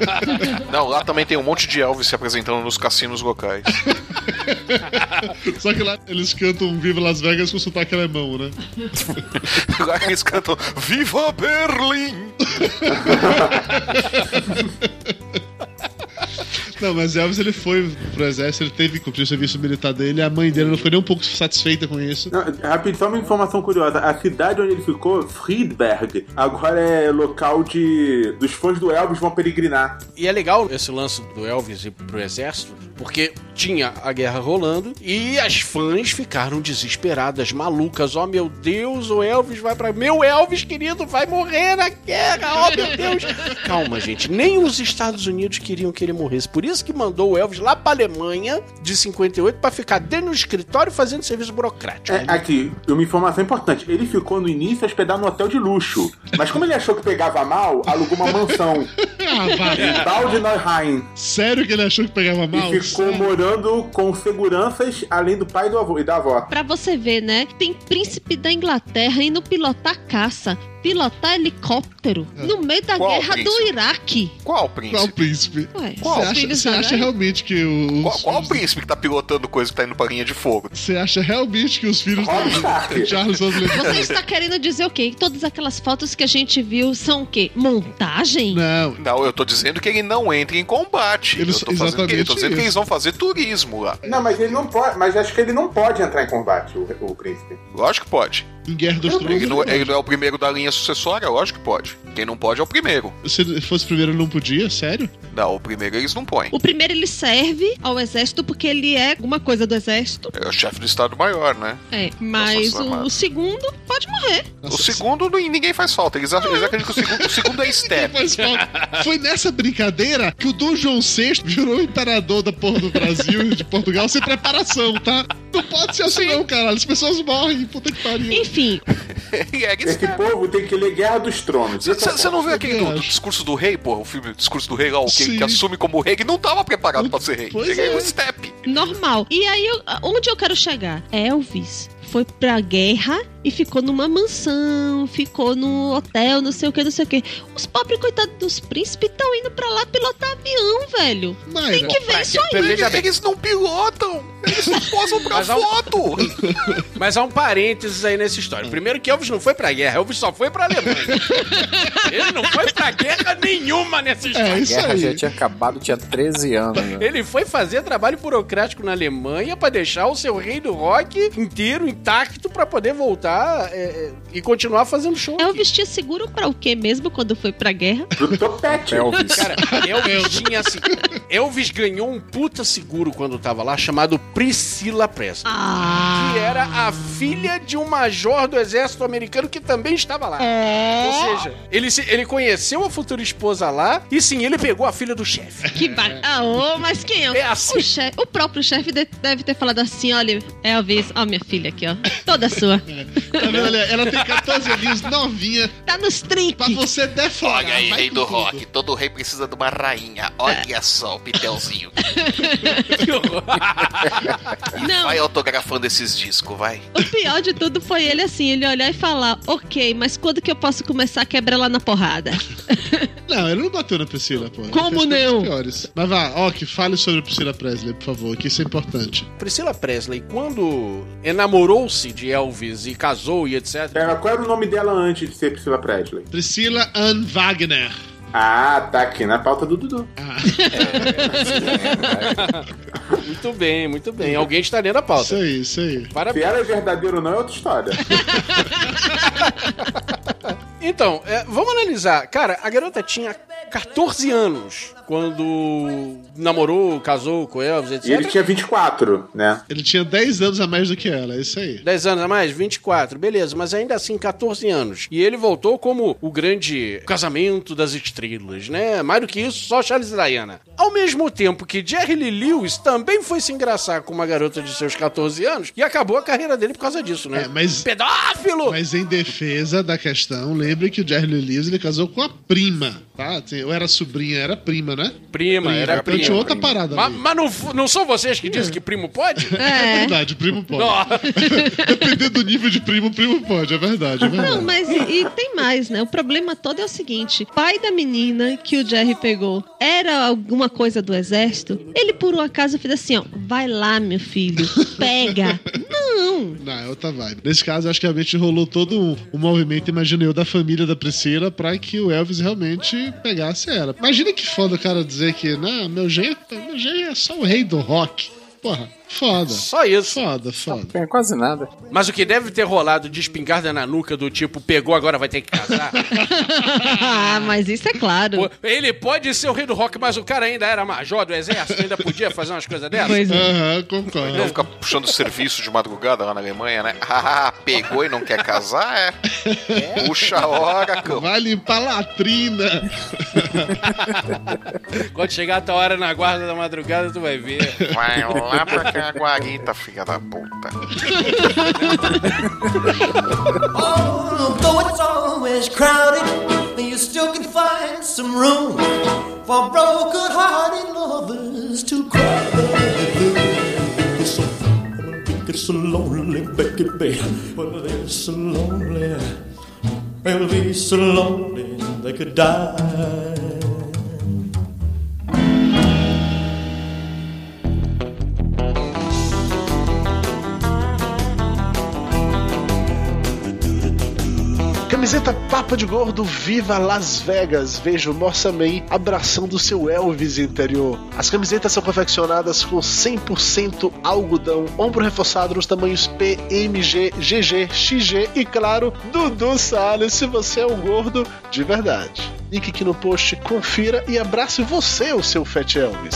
Não, lá também tem um monte de Elvis se apresentando nos cassinos locais. Só que lá eles cantam Viva Las Vegas com sotaque alemão, né? lá eles cantam Viva Berlim! Não, mas Elvis ele foi pro exército, ele teve que cumprir o serviço militar dele, a mãe dele não foi nem um pouco satisfeita com isso. Não, rápido, só uma informação curiosa. A cidade onde ele ficou, Friedberg, agora é local de. dos fãs do Elvis vão peregrinar. E é legal esse lance do Elvis ir pro exército, porque tinha a guerra rolando e as fãs ficaram desesperadas, malucas. Oh meu Deus, o Elvis vai pra. Meu Elvis querido vai morrer na guerra, oh meu Deus. Calma, gente, nem os Estados Unidos queriam que ele morresse. Por isso que mandou o Elvis lá pra Alemanha de 58 pra ficar dentro do escritório fazendo serviço burocrático. É, aqui, uma informação importante. Ele ficou no início hospedado num hotel de luxo. Mas como ele achou que pegava mal, alugou uma mansão. Ah, em Bald Neuheim. Sério que ele achou que pegava mal? E ficou Sério? morando com seguranças, além do pai e do avô, e da avó. Pra você ver, né? Tem príncipe da Inglaterra indo pilotar caça, pilotar helicóptero no meio da Qual guerra do príncipe? Iraque. Qual príncipe? Qual príncipe? Ué, Você acha, filhos você acha realmente que o. Qual, qual príncipe que tá pilotando coisa que tá indo pra linha de fogo? Você acha realmente que os filhos do. Charles vão Você está querendo dizer o quê? Que todas aquelas fotos que a gente viu são o quê? Montagem? Não, Não, eu tô dizendo que ele não entra em combate. Eles- eu tô, fazendo, que- eu tô exatamente dizendo que isso. eles vão fazer turismo lá. Não, mas ele não pode. Mas acho que ele não pode entrar em combate, o, o príncipe. Lógico que pode. Em Guerra dos Tronos. Ele não, ele não é o primeiro da linha sucessória, lógico que pode. Quem não pode é o primeiro. Se fosse primeiro, ele não podia? Sério? Não, o primeiro eles não põem. O primeiro ele serve ao exército porque ele é alguma coisa do exército. É o chefe do Estado-Maior, né? É, mas o, o segundo pode morrer. o segundo não- ninguém faz falta. Eles, eles acreditam que o segundo, o segundo é step. Foi nessa brincadeira que o Dom João VI virou imperador da porra do Brasil e de Portugal sem preparação, tá? Não pode ser assim não, caralho. As pessoas morrem, puta que pariu. Enfim. Esse povo tem que ler Guerra dos Tronos. Você não viu aquele do, do discurso do rei, porra? O filme Discurso do Rei o que, que assume como rei, que não tava preparado pra ser rei. Pois Ele é é. um step. Normal. E aí, onde eu quero chegar? Elvis foi pra guerra e ficou numa mansão, ficou no hotel, não sei o que, não sei o que. Os pobres coitados dos príncipes estão indo pra lá pilotar avião, velho. Tem que ver isso aí. Bem. Eles não pilotam. Eles só posam pra Mas há um- foto. Mas há um parênteses aí nessa história. Primeiro que Elvis não foi pra guerra, Elvis só foi pra Alemanha. Ele não foi pra guerra nenhuma nessa história. a guerra já tinha acabado, tinha 13 anos. né? Ele foi fazer trabalho burocrático na Alemanha pra deixar o seu rei do rock inteiro, intacto, pra poder voltar é, é, e continuar fazendo show. Elvis tinha seguro pra o quê mesmo quando foi pra guerra? Pro topete. Elvis. Cara, Elvis tinha assim. Elvis ganhou um puta seguro quando tava lá, chamado Priscilla Presley. Ah. Que era a filha de um major do exército americano que também estava lá. Ou seja, ele, se- ele conheceu a futura esposa lá e sim, ele pegou a filha do chefe. Que ba... Ah, ô, mas quem é? É assim. O, chefe- o próprio chefe de- deve ter falado assim: olha, Elvis, ó, minha filha aqui, ó. Toda sua. Tá vendo? Ela, ela tem 14 aninhos, novinha. Tá nos trinques. Pra você deflorar. Olha aí, vai rei do tudo. rock. Todo rei precisa de uma rainha. Olha só o Pitelzinho. Não. Vai autografando esses discos, vai. O pior de tudo foi ele assim, ele olhar e falar, ok, mas quando que eu posso começar a quebrar lá na porrada? Não, ele não bateu na Priscila, pô. Como não? Piores. Mas vá, ó, que fale sobre a Priscila Presley, por favor, que isso é importante. Priscilla Presley, quando enamorou-se de Elvis e casou e etc. Pera, qual era o nome dela antes de ser Priscila Presley? Priscila Ann Wagner. Ah, tá aqui na pauta do Dudu. Muito bem, muito bem. Alguém está lendo a pauta. Isso aí, isso aí. Parabéns. Se ela é verdadeira ou não é outra história. Então, é, vamos analisar. Cara, a garota tinha 14 anos quando namorou, casou com Elvis, etc. E ele tinha 24, né? Ele tinha 10 anos a mais do que ela, é isso aí. 10 anos a mais? 24, beleza, mas ainda assim 14 anos. E ele voltou como o grande casamento das estrelas, né? Mais do que isso, só Charles e Diana. Ao mesmo tempo que Jerry Lee Lewis também foi se engraçar com uma garota de seus 14 anos e acabou a carreira dele por causa disso, né? É, mas, Pedófilo! mas em defesa da questão, lembre que o Jerry Lee Lewis ele casou com a prima, tá? Ou era sobrinha, era prima, né? Prima, era então prima. tinha outra parada Mas, mas não, não são vocês que dizem que primo pode? É verdade, primo pode. Não. Dependendo do nível de primo, primo pode, é verdade, é verdade. Não, mas e, e tem mais, né? O problema todo é o seguinte: pai da menina que o Jerry pegou era alguma coisa do exército. Ele por um acaso fez assim, ó, vai lá, meu filho, pega. Não. Não, é outra vibe. Nesse caso, acho que realmente rolou todo um, um movimento, imagino eu, da família da Priscila pra que o Elvis realmente pegasse ela. Imagina que foda o cara dizer que, não, meu genro, meu genro é só o rei do rock. Porra, foda. Só isso. Foda, foda. É quase nada. Mas o que deve ter rolado de espingarda na nuca do tipo, pegou, agora vai ter que casar. ah, mas isso é claro. Ele pode ser o rei do rock, mas o cara ainda era major do exército, ainda podia fazer umas coisas dessas. Pois é. Aham, Não concordo. fica puxando serviço de madrugada lá na Alemanha, né? Ah, pegou e não quer casar, é? Puxa a hora, cão. Vai limpar a latrina. Quando chegar a tua hora na guarda da madrugada, tu vai ver. Vai lá pra cá, guarita, filha da puta. Oh, though it's always crowded, you still can find some room for broken-hearted lovers to cry. It's so, it's so lonely, Becky, babe. Well, they're so lonely. They'll be so lonely they could die. Camiseta Papa de Gordo, viva Las Vegas! Veja o Morsa Man abraçando seu Elvis interior. As camisetas são confeccionadas com 100% algodão, ombro reforçado nos tamanhos P, MG, GG, XG e, claro, Dudu Salles, se você é um gordo de verdade. Link aqui no post, confira e abrace você, o seu Fat Elvis.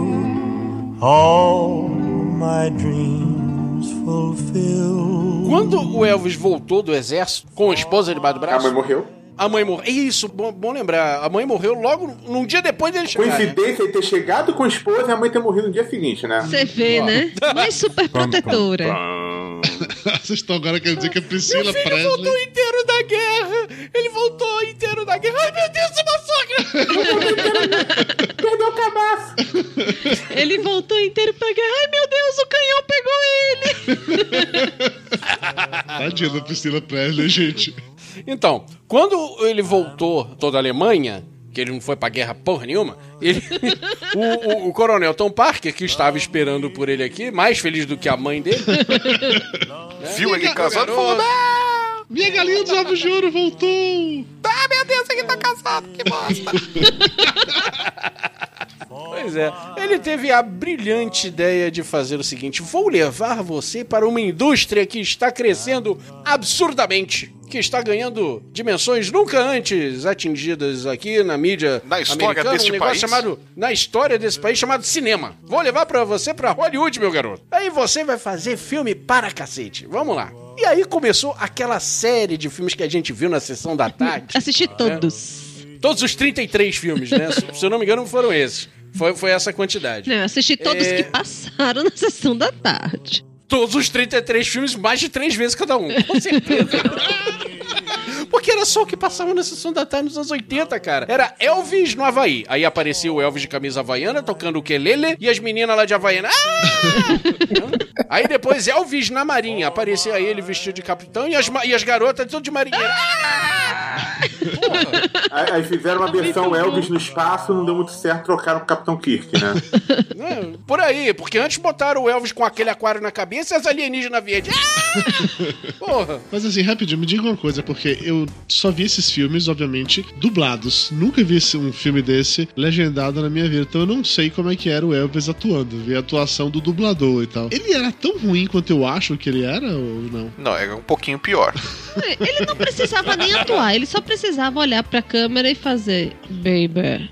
all my dreams fulfill. Quando o Elvis voltou do exército com a esposa debaixo do braço. A mãe morreu. A mãe morreu. Isso, bom, bom lembrar. A mãe morreu logo num dia depois dele chegar. né? Coincidência ele ter chegado com a esposa e a mãe ter morrido no dia seguinte, né? Você vê, né? Mãe super protetora. Vocês estão agora querendo dizer que a Priscila Meu filho Presley. voltou inteiro da guerra. Ele voltou inteiro da guerra. Ai, meu Deus, uma sogra. Perdeu o cabaço. Ele voltou inteiro pra guerra. Ai, meu Deus, o canhão pegou ele. Tadinha da Priscila Presley, gente. Então, quando ele voltou toda a Alemanha, que ele não foi pra guerra porra nenhuma, ele, o, o- o coronel Tom Parker, que estava esperando por ele aqui, mais feliz do que a mãe dele. Viu ele casado e falou: "Ah, Minha galinha dos ovos de ouro voltou! Ah, meu Deus, ele tá casado, que bosta! Pois é, ele teve a brilhante ideia de fazer o seguinte: vou levar você para uma indústria que está crescendo absurdamente. Que está ganhando dimensões nunca antes atingidas aqui na mídia Na história americana, deste um negócio país? chamado na história desse país chamado cinema. Vou levar para você para Hollywood, meu garoto. Aí você vai fazer filme para cacete. Vamos lá. E aí começou aquela série de filmes que a gente viu na sessão da tarde. Assisti todos. Todos os 33 filmes, né? Se- Se eu não me engano, foram esses. Foi, foi essa quantidade. Não, eu assisti todos É. que passaram na sessão da tarde. Todos os 33 filmes, mais de três vezes cada um. Com certeza. Porque era só o que passava na sessão da tarde nos anos 80, cara. Era Elvis no Havaí. Aí aparecia o Elvis de camisa havaiana tocando o quelele e as meninas lá de Havaiana. Ah! Aí depois Elvis na marinha. Aparecia ele vestido de capitão e as, e as garotas tudo de marinheiro. Aí, aí fizeram uma versão Elvis no espaço, não deu muito certo, trocaram com o Capitão Kirk, né? É, Por aí, porque antes botaram o Elvis com aquele aquário na cabeça e as alienígenas verdes. Ah! Porra. Mas assim, rapidinho, me diga uma coisa, porque eu só vi esses filmes, obviamente, dublados. Nunca vi um filme desse legendado na minha vida. Então eu não sei como é que era o Elvis atuando. Vi a atuação do dublador e tal. Ele era tão ruim quanto eu acho que ele era ou não? Não, era um pouquinho pior. Ele não precisava nem atuar, ele só precisava olhar pra câmera e fazer Baby.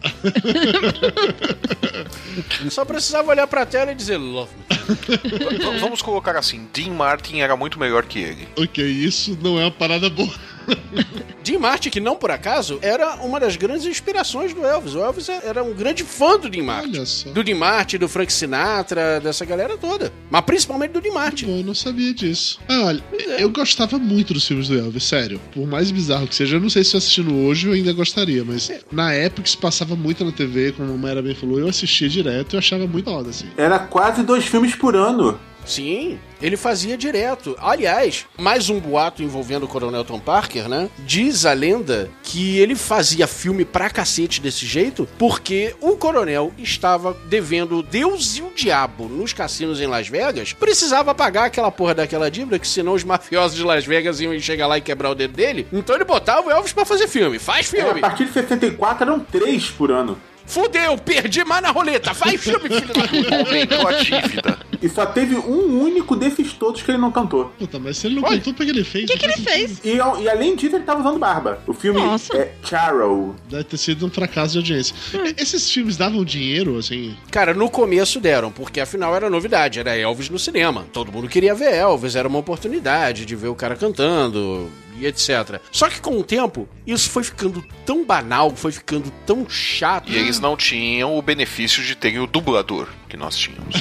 Só precisava olhar pra tela e dizer love me. Vamos colocar assim: Dean Martin era muito melhor que ele. Ok, isso não é uma parada boa. Dean Martin, que não por acaso, era uma das grandes inspirações do Elvis. O Elvis era um grande fã do Dean Martin. Olha só. Do Dean Martin, do Frank Sinatra, dessa galera toda. Mas principalmente do Dean Martin. Bom, eu não sabia disso. Ah, olha, eu gostava muito dos filmes do Elvis, sério. Por mais bizarro que seja, eu não sei se eu assistindo hoje eu ainda gostaria, mas na época isso passava muito na TV, como a Mayra bem falou, eu assistia direto e achava muito foda, assim. Era quase dois filmes por ano. Sim, ele fazia direto. Aliás, mais um boato envolvendo o Coronel Tom Parker, né? Diz a lenda que ele fazia filme pra cacete desse jeito porque o Coronel estava devendo Deus e o Diabo nos cassinos em Las Vegas. Precisava pagar aquela porra daquela dívida, que senão os mafiosos de Las Vegas iam chegar lá e quebrar o dedo dele. Então ele botava o Elvis pra fazer filme. Faz É, a filme. partir de 64 eram três por ano. Fudeu, perdi mais na roleta. Faz filme, filho da puta. E só teve um único desses todos que ele não cantou. Puta, mas se ele não contou, por que ele fez? O que, que ele fez? E, e além disso, ele tava usando barba. O filme Nossa. é Charrow. Deve ter sido um fracasso de audiência. Hum. Esses filmes davam dinheiro, assim? Cara, no começo deram, porque afinal era novidade, era Elvis no cinema. Todo mundo queria ver Elvis, era uma oportunidade de ver o cara cantando. E etc. Só que com o tempo, isso foi ficando tão banal, foi ficando tão chato. E eles não tinham o benefício de terem o dublador que nós tínhamos.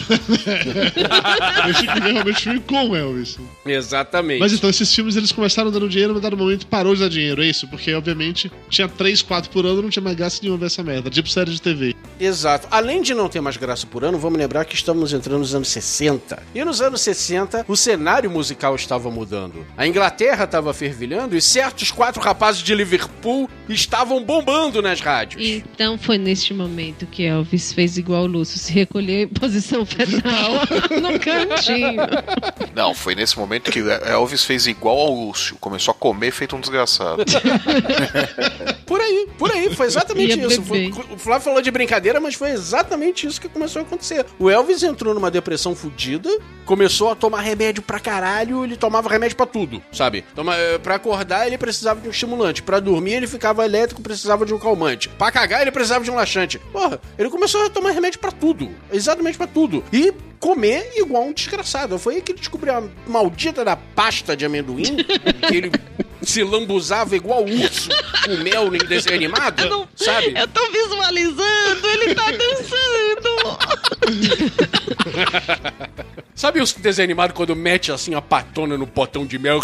Eu tinha que ver realmente filme com Elvis. Exatamente. Mas então, esses filmes eles começaram dando dinheiro, mas dado momento parou de dar dinheiro, é isso? Porque, obviamente, tinha 3, 4 por ano, não tinha mais graça nenhuma ver essa merda. Tipo série de TV. Exato. Além de não ter mais graça por ano, vamos lembrar que estamos entrando nos anos 60. E nos anos 60, o cenário musical estava mudando. A Inglaterra estava fervilhando e certos quatro rapazes de Liverpool estavam bombando nas rádios. Então foi neste momento que Elvis fez igual o Lúcio, se recolheu em posição fetal no cantinho. Não, foi nesse momento que Elvis fez igual ao Lúcio. Começou a comer feito um desgraçado. Por aí, por aí, foi exatamente Ia isso. Foi- o Flávio falou de brincadeira, mas foi exatamente isso que começou a acontecer. O Elvis entrou numa depressão fodida, começou a tomar remédio pra caralho, ele tomava remédio pra tudo, sabe? Toma, eh, pra acordar, ele precisava de um estimulante. Pra dormir, ele ficava elétrico, precisava de um calmante. Pra cagar, ele precisava de um laxante. Porra, ele começou a tomar remédio pra tudo. Exatamente pra tudo. E comer igual um desgraçado. Foi aí que ele descobriu a maldita da pasta de amendoim, que ele se lambuzava igual urso com mel em desenho animado, sabe? Eu tô visualizando, ele tá dançando. Sabe os desenho animado quando mete assim a patona no potão de mel?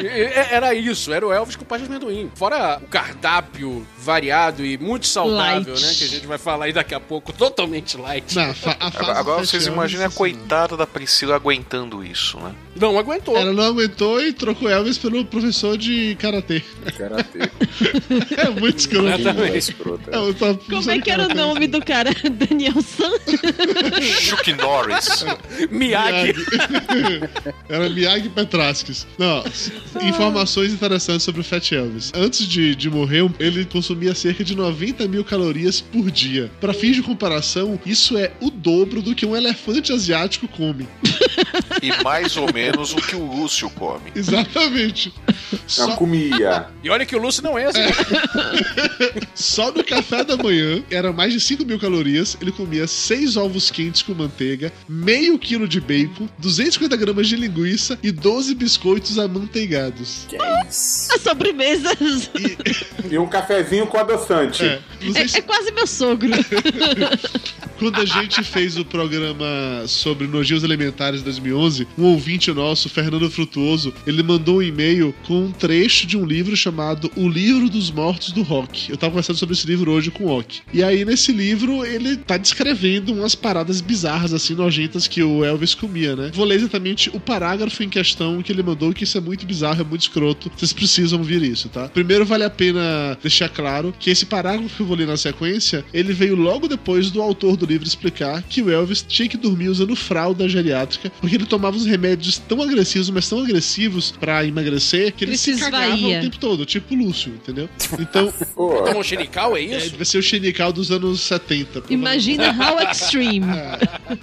É, Era isso, era o Elvis com pasta de amendoim. Fora o cardápio variado e muito saudável, Light. né? Que a gente vai falar aí daqui a pouco, totalmente light. Agora, agora vocês imaginem a coitada da Priscila aguentando isso, né? Não aguentou. Ela não aguentou e trocou Elvis pelo professor de karatê. Karatê. É muito escroto. Exatamente. É, tava Como é que era o nome do cara? Daniel San? Chuck Norris. Miyagi. Era Miyagi Petraskis. Não, informações interessantes sobre o Fat Elvis. Antes de, de morrer, ele consumia cerca de 90 mil calorias por dia. Pra fins de comparação, isso é o dobro do que um elefante asiático come. E mais ou menos o que o Lúcio come. Exatamente. Não, comia. E olha que o Lúcio não é assim. Só no café da manhã, era mais de 5 mil calorias. Ele comia 6 ovos quentes com manteiga, meio quilo de bacon, 250 gramas de linguiça e 12 biscoitos amanteigados. Que é isso? A sobremesa. E um cafezinho com adoçante. É, É, é quase meu sogro. Quando a gente fez o programa sobre nojios alimentares 2011, um ouvinte nosso, Fernando Frutuoso, ele mandou um e-mail com um trecho de um livro chamado O Livro dos Mortos do Rock. Eu tava conversando sobre esse livro hoje com o Rock. E aí, nesse livro, ele tá descrevendo umas paradas bizarras, assim, nojentas que o Elvis comia, né? Vou ler exatamente o parágrafo em questão que ele mandou, que isso é muito bizarro, é muito escroto. Vocês precisam ver isso, tá? Primeiro, vale a pena deixar claro que esse parágrafo que eu vou ler na sequência, ele veio logo depois do autor do livro explicar que o Elvis tinha que dormir usando fralda geriátrica, porque ele tomava uns remédios tão agressivos, mas tão agressivos pra emagrecer, que ele, Ele se se cagava o tempo todo, tipo o Lúcio, entendeu? Então, Pô, Tomou xenical, é é, isso? vai ser o xenical dos anos 70. Imagina how extreme.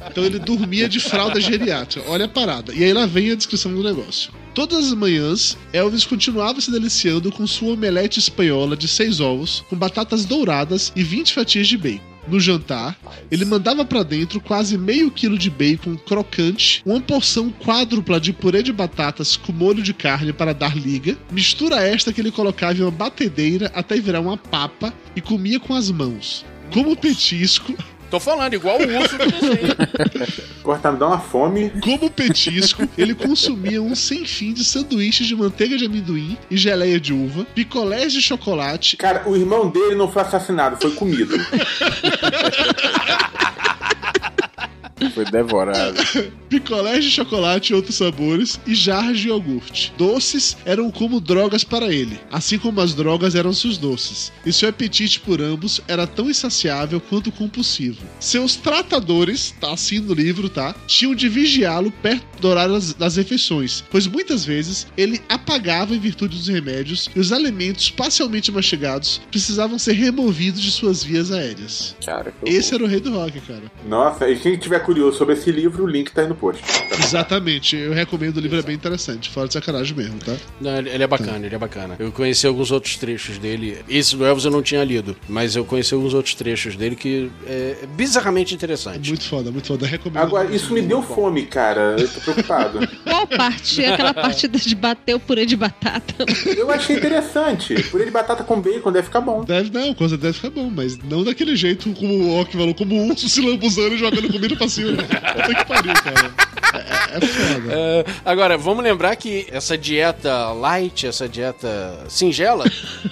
Então ele dormia de fralda geriátrica. Olha a parada. E aí lá vem a descrição do negócio. Todas as manhãs, Elvis continuava se deliciando com sua omelete espanhola de seis ovos, com batatas douradas e 20 fatias de bacon. No jantar, ele mandava pra dentro quase meio quilo de bacon crocante, uma porção quádrupla de purê de batatas com molho de carne para dar liga, mistura esta que ele colocava em uma batedeira até virar uma papa e comia com as mãos. Como petisco, Tô falando, igual o urso do desenho. Tá me dando uma fome. Como petisco, ele consumia um sem fim de sanduíches de manteiga de amendoim e geleia de uva, picolés de chocolate. Cara, o irmão dele não foi assassinado, foi comido. Foi devorado. Picolés de chocolate e outros sabores e jarras de iogurte. Doces eram como drogas para ele, assim como as drogas eram seus doces. E seu apetite por ambos era tão insaciável quanto compulsivo. Seus tratadores, tá assim no livro, tá? Tinham de vigiá-lo perto do horário das, das refeições, pois muitas vezes ele apagava em virtude dos remédios e os alimentos parcialmente mastigados precisavam ser removidos de suas vias aéreas. Cara, Esse era o rei do rock, cara. Nossa, e quem tiver curioso sobre esse livro, o link tá aí no post. Exatamente, eu recomendo o livro, é bem interessante. Fora de sacanagem mesmo, tá? Não, ele ele é bacana, ele é bacana. Eu conheci alguns outros trechos dele. Esse do Elvis eu não tinha lido, mas eu conheci alguns outros trechos dele que é bizarramente interessante. Muito foda, muito foda. Recomendo. Agora, isso me deu fome, cara. Eu tô preocupado. Qual qual parte? Aquela parte de bater o purê de batata. Eu achei interessante. Purê de batata com bacon deve ficar bom. Deve, não, coisa deve ficar bom, mas não daquele jeito como o Ock falou, como o urso se lambuzando e jogando comida pra cima. Puta que pariu, cara. É, é foda. É, agora, vamos lembrar que essa dieta light, essa dieta singela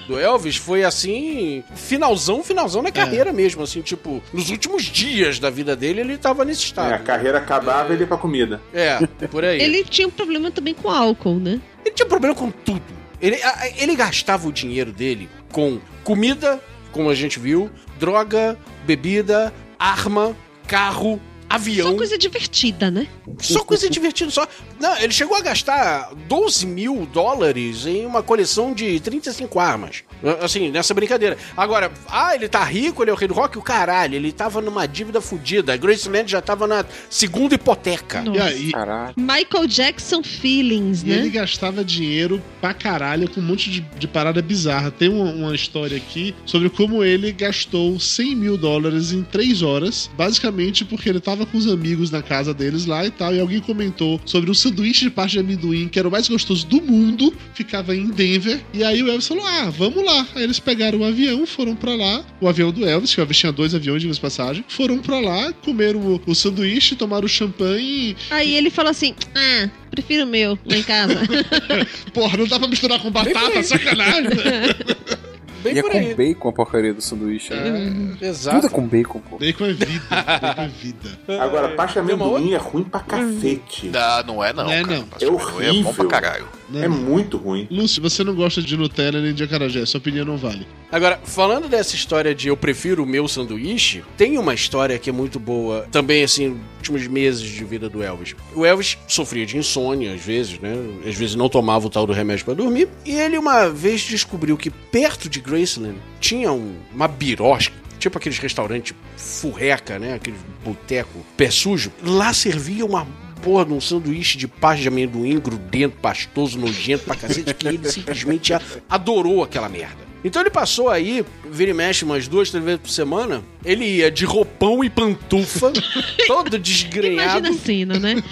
do Elvis foi assim, finalzão, finalzão na carreira mesmo, assim, tipo, nos últimos dias da vida dele ele tava nesse É, estado. a carreira acabava e ele ia pra comida. É, por aí. Ele tinha um problema também com álcool, né? Ele tinha problema com tudo. Ele, a- ele gastava o dinheiro dele com comida, como a gente viu, droga, bebida, arma, carro, avião. Só coisa divertida, né? Só coisa divertida, só. Não, ele chegou a gastar 12 mil dólares em uma coleção de 35 armas. Assim, nessa brincadeira. Agora, ah, ele tá rico, ele é o rei do rock? O caralho, ele tava numa dívida fodida. A Graceland já tava na segunda hipoteca. E aí, Michael Jackson Feelings, E ele né? gastava dinheiro pra caralho com um monte de, de parada bizarra. Tem uma, uma história aqui sobre como ele gastou 100 mil dólares em 3 horas, basicamente porque ele tava com os amigos na casa deles lá e tal, e alguém comentou sobre um sanduíche de parte de amendoim que era o mais gostoso do mundo, ficava em Denver, e aí o Elvis falou, ah, vamos lá. Aí eles pegaram o avião, foram pra lá, o avião do Elvis, que o Elvis tinha dois aviões, de passagem, foram pra lá, comeram o, o sanduíche, tomaram o champanhe Aí ele falou assim: Ah, prefiro o meu lá em casa. Porra, não dá pra misturar com batata, sacanagem. Bem e é com aí. bacon a porcaria do sanduíche. né? Exato. Tudo é com bacon, pô. Bacon é vida. Bacon é vida. Agora, pasta uma amendoim é ruim pra cacete. Ah, não é não, Não é cara. não. É de amendoim É bom pra horrível. caralho. É muito ruim. Lúcio, você não gosta de Nutella nem de acarajé, sua opinião não vale. Agora, falando dessa história de eu prefiro o meu sanduíche, tem uma história que é muito boa, também assim, últimos meses de vida do Elvis. O Elvis sofria de insônia às vezes, né? Às vezes não tomava o tal do remédio pra dormir. E ele uma vez descobriu que perto de Graceland tinha um- uma birosca. Tipo aqueles restaurantes furreca, né? Aqueles boteco pé sujo. Lá servia uma porra de um sanduíche de pasta de amendoim grudento, pastoso, nojento pra cacete, que ele simplesmente adorou aquela merda. Então ele passou aí, vira e mexe umas duas, três vezes por semana. Ele ia de roupão e pantufa, todo desgrenhado. Imagina a cena, né?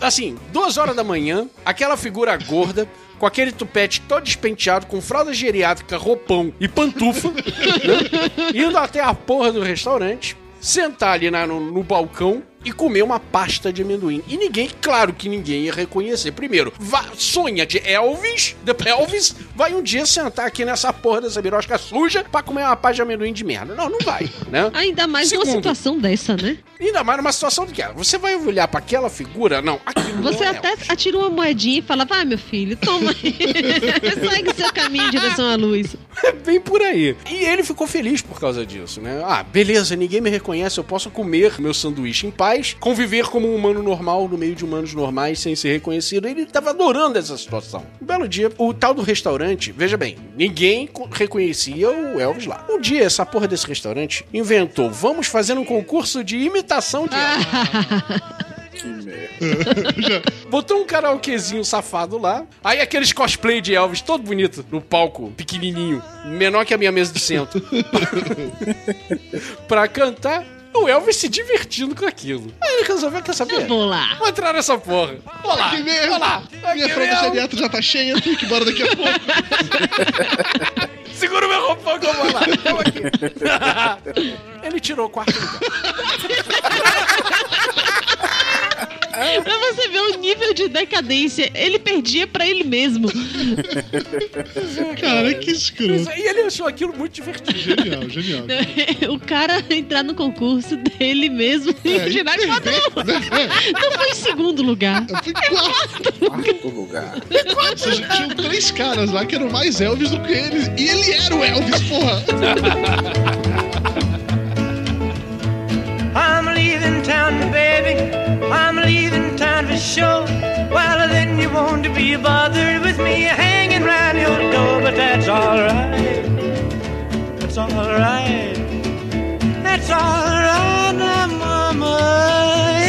Assim, duas horas da manhã, aquela figura gorda, com aquele tupete todo despenteado, com fralda geriátrica, roupão e pantufa, né? indo até a porra do restaurante, sentar ali na- no, no balcão e comer uma pasta de amendoim. E ninguém, claro que ninguém ia reconhecer. Primeiro, vá- sonha de Elvis, The Pelvis, vai um dia sentar aqui nessa porra dessa birosca suja pra comer uma pasta de amendoim de merda. Não, não vai, né? Ainda mais numa Segundo. situação dessa, né? Ainda mais numa situação de que ah, você vai olhar pra aquela figura, não, aquilo Você não é até Elvis. atira uma moedinha e fala: Vai, meu filho, toma aí. Segue seu caminho em direção à luz. É bem por aí. E ele ficou feliz por causa disso, né? Ah, beleza, ninguém me reconhece, eu posso comer meu sanduíche em paz, conviver como um humano normal no meio de humanos normais sem ser reconhecido. Ele tava adorando essa situação. Um belo dia, o tal do restaurante, veja bem, ninguém co- reconhecia o Elvis lá. Um dia, essa porra desse restaurante inventou: vamos fazer um concurso de imitação de Elvis. Que merda. Botou um karaokezinho safado lá. Aí aqueles cosplay de Elvis, todo bonito, no palco, pequenininho, menor que a minha mesa de centro. pra cantar. O Elvis se divertindo com aquilo. Aí ele resolveu, quer saber? Eu vou lá. Vou entrar nessa porra. Vou lá, Aqui mesmo. vou lá. Minha fralda mesmo. geriátrica já tá cheia, eu tenho que ir embora daqui a pouco. Segura o meu roupão que eu vou lá. Tamo aqui. ele tirou o quarto lugar. Pra você ver o nível de decadência, ele perdia pra ele mesmo. Cara, que escroto. E ele achou aquilo muito divertido. Genial, genial. o cara entrar no concurso dele mesmo e É, girar e falar, não, não foi em segundo lugar. Eu fui quarto. Quarto lugar. Ou seja, tinham três caras lá que eram mais Elvis do que eles. E ele era o Elvis, porra. I'm leaving town, baby. I'm leaving town for sure. Well, then you won't be bothered with me hanging round your door, but that's alright. That's alright. That's alright, now, Mama.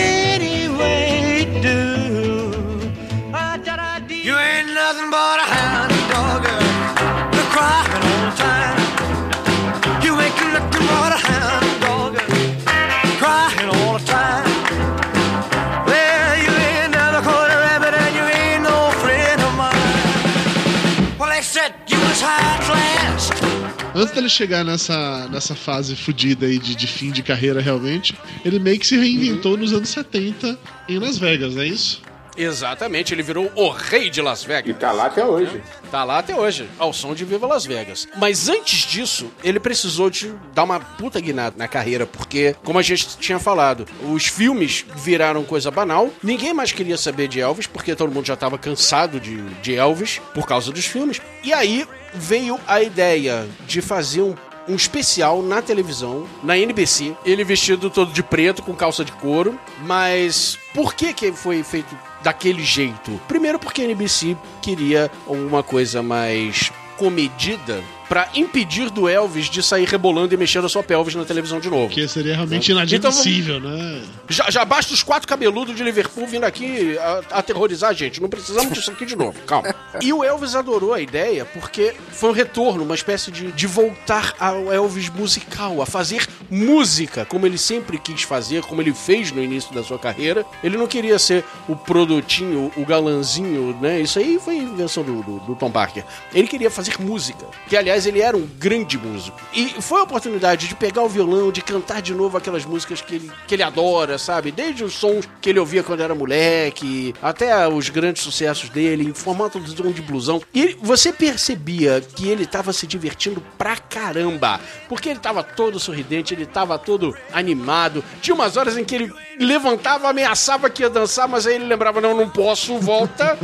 Antes dele chegar nessa, nessa fase fodida aí de, de fim de carreira realmente, ele meio que se reinventou nos anos 70 em Las Vegas, não é isso? Exatamente, ele virou o rei de Las Vegas. E tá lá até hoje. Tá lá até hoje, ao som de Viva Las Vegas. Mas antes disso, ele precisou de dar uma puta guinada na carreira, porque, como a gente tinha falado, os filmes viraram coisa banal, ninguém mais queria saber de Elvis, porque todo mundo já tava cansado de, de Elvis por causa dos filmes. E aí veio a ideia de fazer um um especial na televisão, na NBC, ele vestido todo de preto, com calça de couro, mas por que que foi feito daquele jeito? Primeiro porque a NBC queria uma coisa mais comedida pra impedir do Elvis de sair rebolando e mexendo a sua pelvis na televisão de novo. Que seria realmente Então, inadmissível, né? Já, já basta os quatro cabeludos de Liverpool vindo aqui a- aterrorizar a gente. Não precisamos disso aqui de novo. Calma. E o Elvis adorou a ideia porque foi um retorno, uma espécie de, de voltar ao Elvis musical, a fazer música, como ele sempre quis fazer, como ele fez no início da sua carreira. Ele não queria ser o produtinho, o galanzinho, né? Isso aí foi invenção do, do, do Tom Parker. Ele queria fazer música, que aliás ele era um grande músico. E foi a oportunidade de pegar o violão, de cantar de novo aquelas músicas que ele, que ele adora, sabe? Desde os sons que ele ouvia quando era moleque, até os grandes sucessos dele, em formato de tom de blusão. E você percebia que ele tava se divertindo pra caramba, porque ele tava todo sorridente, ele tava todo animado. Tinha umas horas em que ele levantava, ameaçava que ia dançar, mas aí ele lembrava: não, não posso, volta.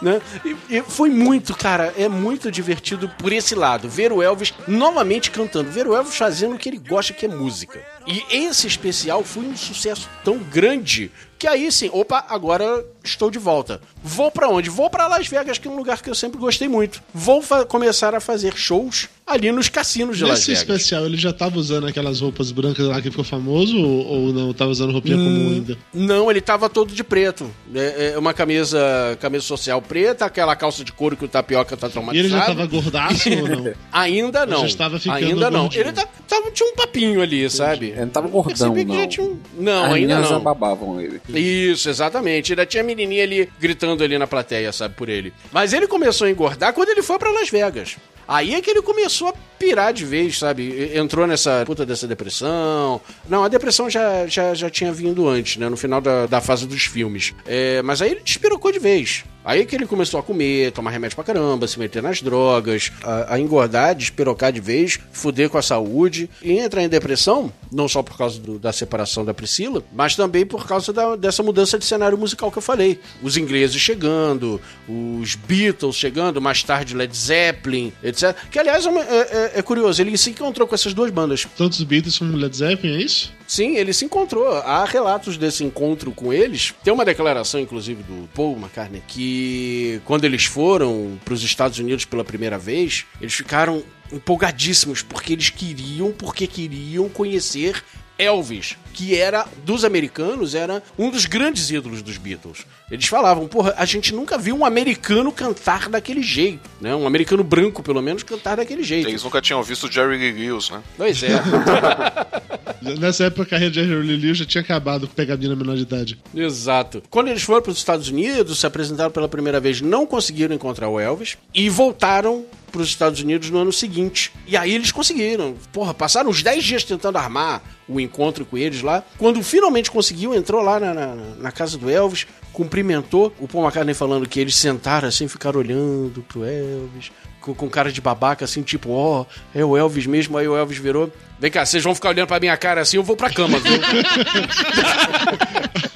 né? E, e foi muito, cara, é muito divertido por esse lado. Ver o Elvis novamente cantando, ver o Elvis fazendo o que ele gosta, que é música. E esse especial foi um sucesso tão grande que aí sim, opa, agora estou de volta. Vou pra onde? Vou pra Las Vegas, que é um lugar que eu sempre gostei muito. Vou começar a fazer shows ali nos cassinos de Las Nesse Vegas. especial, ele já tava usando aquelas roupas brancas lá que ficou famoso ou, ou não? Tava usando roupinha Hum, comum ainda? Não, ele tava todo de preto. É, é uma camisa, camisa social preta, aquela calça de couro que o tapioca tá E traumatizado. ele já tava gordaço ou não? Ainda não. Já estava ficando ainda não. gordinho. Ele tá- tava, tinha um papinho ali, sabe? Ele não tava gordão, não. já tinha um- Não, As ainda não. babavam ele. Isso, exatamente. Ainda tinha a menininha ali gritando ali na plateia, sabe, por ele. Mas ele começou a engordar quando ele foi pra Las Vegas. Aí é que ele começou a pirar de vez, sabe? Entrou nessa puta dessa depressão. Não, a depressão já, já, já tinha vindo antes, né? No final da, da fase dos filmes. É, mas aí ele despirocou de vez. Aí que ele começou a comer, tomar remédio pra caramba, se meter nas drogas, a, a engordar, despirocar de vez, fuder com a saúde e entrar em depressão, não só por causa do- da separação da Priscila, mas também por causa da- dessa mudança de cenário musical que eu falei. Os ingleses chegando, os Beatles chegando, mais tarde Led Zeppelin, etc. Que aliás é, uma- é- é- é curioso, ele se encontrou com essas duas bandas. Tanto os Beatles como Led Zeppelin, é isso? Sim, ele se encontrou. Há relatos desse encontro com eles. Tem uma declaração, inclusive, do Paul McCartney, que quando eles foram para os Estados Unidos pela primeira vez, eles ficaram empolgadíssimos porque eles queriam, porque queriam conhecer Elvis, que era dos americanos, era um dos grandes ídolos dos Beatles. Eles falavam, porra, a gente nunca viu um americano cantar daquele jeito, né? Um americano branco, pelo menos, cantar daquele jeito. Eles nunca tinham visto Jerry Lee Lewis, né? Pois é. Nessa época a carreira de Jerry Lee já tinha acabado com pegadinha na menor de idade. Exato. Quando eles foram para os Estados Unidos, se apresentaram pela primeira vez, não conseguiram encontrar o Elvis e voltaram para os Estados Unidos no ano seguinte. E aí eles conseguiram. Porra, passaram uns 10 dias tentando armar o encontro com eles lá. Quando finalmente conseguiu, entrou lá na, na, na casa do Elvis, cumprimentou. O Paul McCartney falando que eles sentaram assim, ficaram olhando pro Elvis. Com, com cara de babaca, assim, tipo, ó, é o Elvis mesmo. Aí o Elvis virou. Vem cá, vocês vão ficar olhando pra minha cara assim, eu vou pra cama, viu?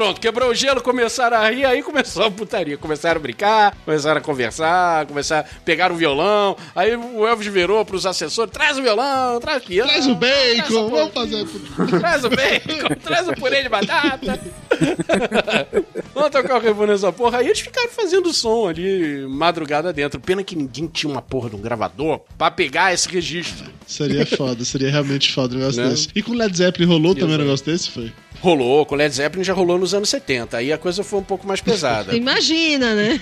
Pronto, quebrou o gelo, começaram a rir, aí começou a putaria. Começaram a brincar, começaram a conversar, começaram a pegar o violão. Aí o Elvis virou pros assessores: traz o violão, traz o piano. Traz o bacon, traz vamos fazer. Traz o bacon, traz o purê de batata. Vamos tocar o rebu nessa porra. Aí eles ficaram fazendo som ali, madrugada dentro. Pena que ninguém tinha uma porra de um gravador pra pegar esse registro. Seria foda, seria realmente foda um negócio Né? desse. E com Led Zeppelin rolou também um Exato. negócio desse? Foi? Rolou, com Led Zeppelin já rolou nos anos 70. Aí a coisa foi um pouco mais pesada. Imagina, né?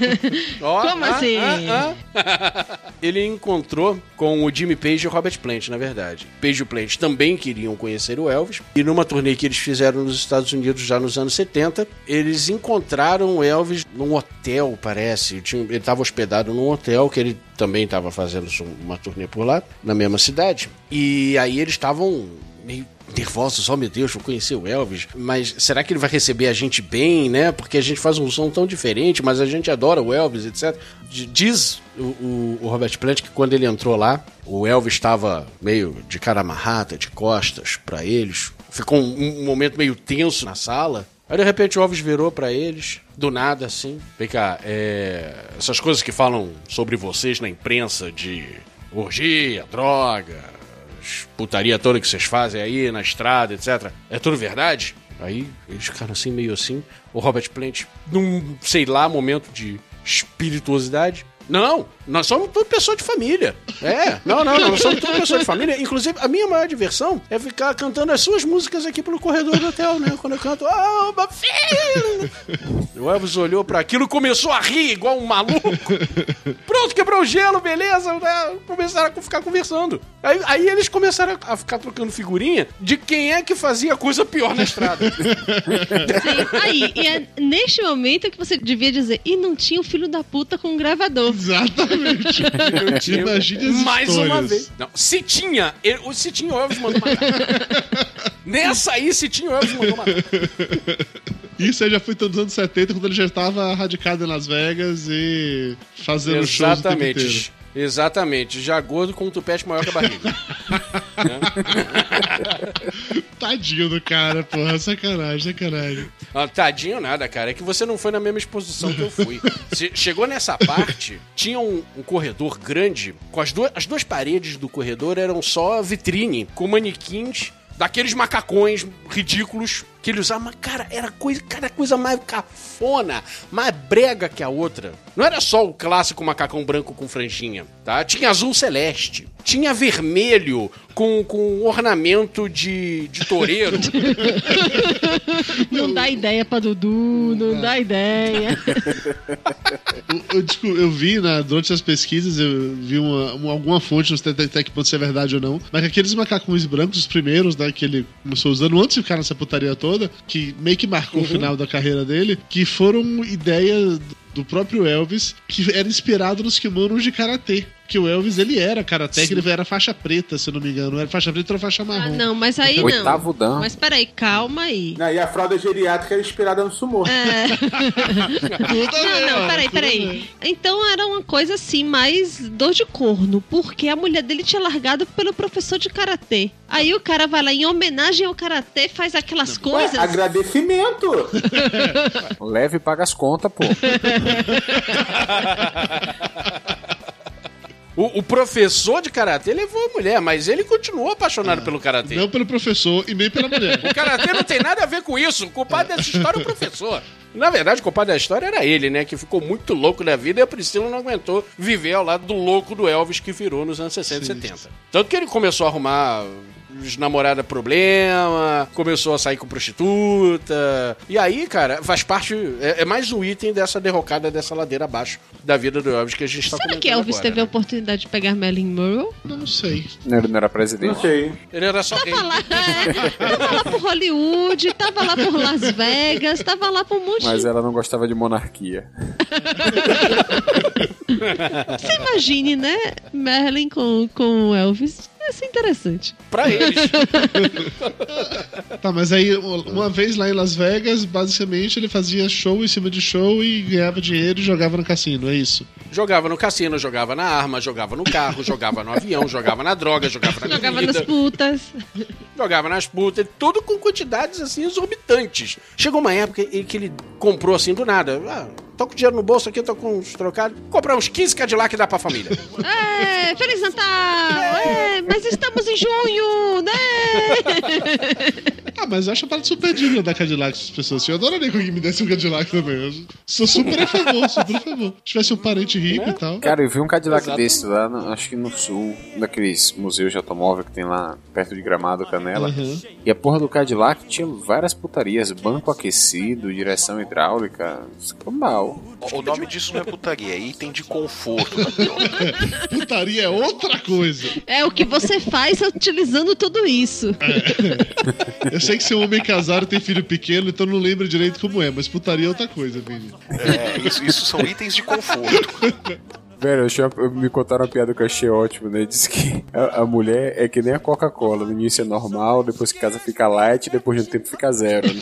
Ó, Como ah, assim? ah, ah. Ele encontrou com o Jimmy Page e o Robert Plant, na verdade. Page e o Plant também queriam conhecer o Elvis. E numa turnê que eles fizeram nos Estados Unidos já nos anos 70, eles encontraram o Elvis num hotel, parece. Ele estava hospedado num hotel que ele também estava fazendo uma turnê por lá, na mesma cidade. E aí eles estavam meio nervosos, oh meu Deus, vou conhecer o Elvis, mas será que ele vai receber a gente bem, né? Porque a gente faz um som tão diferente, mas a gente adora o Elvis, etc. Diz o, o- o Robert Plant que quando ele entrou lá, o Elvis estava meio de cara amarrada, de costas para eles. Ficou um, um momento meio tenso na sala. Aí de repente o Elvis virou pra eles, do nada assim. Vem cá, é, essas coisas que falam sobre vocês na imprensa de orgia, droga, putaria toda que vocês fazem aí na estrada, etc. É tudo verdade? Aí eles ficaram assim, meio assim. O Robert Plant, num, sei lá, momento de espirituosidade. Não, nós somos tudo pessoa de família. É, não, não, não, nós somos tudo pessoa de família. Inclusive, a minha maior diversão é ficar cantando as suas músicas aqui pelo corredor do hotel, né? Quando eu canto, oh, my filho! O Elvis olhou pra aquilo e começou a rir igual um maluco. Pronto, quebrou o gelo, beleza. né? Começaram a ficar conversando. Aí, aí eles começaram a ficar trocando figurinha de quem é que fazia coisa pior na estrada. Sim, aí, e é neste momento que você devia dizer, e não tinha o filho da puta com um gravador. Exatamente. Imagine as Mais uma histórias. vez. Não, se tinha, ele- o se tinha, o Elvis mandou matar. Nessa aí, se tinha, o Elvis mandou matar. Isso aí já foi todos os anos 70, quando ele já estava radicado em Las Vegas e fazendo shows o tempo inteiro. Exatamente. Exatamente. Já gordo com um tupete maior que a barriga. Tadinho do cara, porra. Sacanagem, sacanagem. Ah, tadinho nada, cara. É que você não foi na mesma exposição que eu fui. Se- chegou nessa parte, tinha um, um corredor grande, com as, duas as duas paredes do corredor eram só vitrine, com manequins daqueles macacões ridículos que ele usava. Mas, cara, era coisa, cada coisa mais cafona, mais brega que a outra. Não era só o clássico macacão branco com franjinha, tá? Tinha azul celeste, tinha vermelho com, com ornamento de, de toureiro. Não dá ideia pra Dudu, não dá ideia. Eu, eu eu vi na, durante as pesquisas, eu vi uma, uma- alguma fonte, não sei até, que ponto se é verdade ou não, mas que aqueles macacões brancos, os primeiros, né, que ele começou usando antes de ficar nessa putaria toda, que meio que marcou o final da carreira dele, que foram ideias do próprio Elvis, que era inspirado nos kimonos de karatê. Que o Elvis, ele era karatê, que ele era faixa preta, se eu não me engano. Era faixa preta ou faixa Ah, marrom. não, mas aí Oitavo não. dan. Mas peraí, calma aí. Não, e a fralda geriátrica era inspirada no sumô. É. não, não, peraí, peraí. Então era uma coisa assim, mais dor de corno, porque a mulher dele tinha largado pelo professor de karatê. Aí o cara vai lá em homenagem ao karatê, faz aquelas coisas. Ué, agradecimento! Leve e paga as contas, pô. O, o professor de karatê levou a mulher, mas ele continuou apaixonado pelo karatê. Não pelo professor e nem pela mulher. O karatê não tem nada a ver com isso. O culpado dessa história é o professor. Na verdade, o culpado da história era ele, né? Que ficou muito louco da vida e a Priscila não aguentou viver ao lado do louco do Elvis que virou nos anos 60 e 70. Tanto que ele começou a arrumar namorada problema, começou a sair com prostituta. E aí, cara, faz parte. É, é mais um item dessa derrocada dessa ladeira abaixo da vida do Elvis que a gente tá Será que Elvis agora, teve a né? oportunidade de pegar Marilyn Monroe? Não sei. Era, não era presidente. Não sei. Ele era só Tava lá, é, tava lá por Hollywood, tava lá por Las Vegas, tava lá por um monte Mas ela não gostava de monarquia. Você imagine, né? Marilyn com, com Elvis. Ia ser interessante. Pra eles. Tá, mas aí uma vez lá em Las Vegas, basicamente ele fazia show em cima de show e ganhava dinheiro e jogava no cassino, é isso. Jogava no cassino, jogava na arma, jogava no carro, jogava no avião, jogava na droga, jogava na Jogava comida, nas putas. jogava nas putas, tudo com quantidades assim exorbitantes. Chegou uma época em que ele comprou assim do nada. Ah, tô com dinheiro no bolso aqui, tô com uns trocados. Comprar uns 15 Cadillac dá pra família. É, Feliz Natal! É, mas estamos em junho, né? Ah, mas eu acho a parada super digna da Cadillac as pessoas. Eu adoraria que alguém me desse um Cadillac também. Eu sou super a favor, super a favor. Se tivesse um parente rico e tal. Cara, eu vi um Cadillac Exato. desse lá, no- acho que no sul, daqueles museus de automóvel que tem lá perto de Gramado, Canela. Uhum. E a porra do Cadillac tinha várias putarias, banco aquecido, direção hidráulica, O nome disso não é putaria, é item de conforto. Putaria é outra coisa. É o que você faz utilizando tudo isso. Eu sei que é um homem casado tem filho pequeno, então não lembra direito como é, mas putaria é outra coisa, Vini. É, isso, isso são itens de conforto. Velho, eu uma- me contaram uma piada que eu achei ótima, né? Diz que a, a mulher é que nem a Coca-Cola. No início é normal, depois que casa fica light, depois de um tempo fica zero. Né?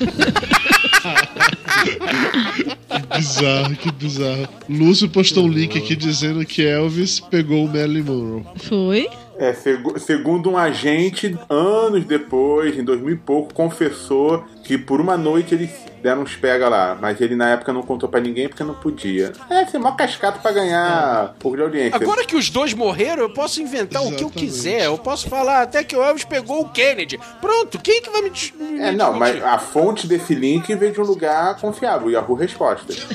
Que bizarro, que bizarro. Lúcio postou um link aqui dizendo que Elvis pegou o Marilyn Monroe. Foi? É, segu- segundo um agente, anos depois, em 2000 e pouco, confessou que por uma noite eles deram uns pega lá, mas ele na época não contou pra ninguém porque não podia. É, ser mó cascata pra ganhar um pouco de audiência. Agora que os dois morreram, eu posso inventar o que eu quiser. Eu posso falar até que o Elvis pegou o Kennedy. Pronto, quem que vai me. me É, não, mas a fonte desse link veio de um lugar confiável, Yahoo Respostas.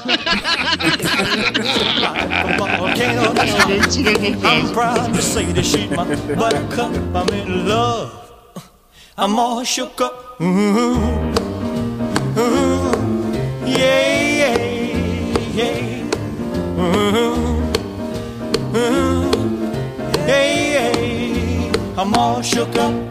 I'm proud to say that she's my buttercup. I'm in love. I'm all shook up. Ooh, ooh, yeah, yeah, yeah. Ooh, ooh, yeah, yeah. I'm all shook up.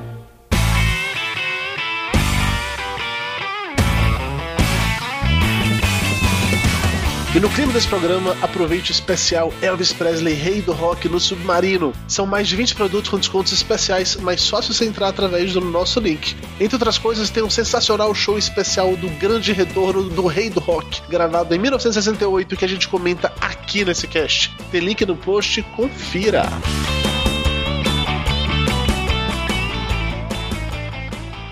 E no clima desse programa, aproveite o especial Elvis Presley Rei do Rock no Submarino. São mais de 20 produtos com descontos especiais, mas só se você entrar através do nosso link. Entre outras coisas, tem um sensacional show especial do grande retorno do Rei do Rock, gravado em 1968, que a gente comenta aqui nesse cast. Tem link no post, confira.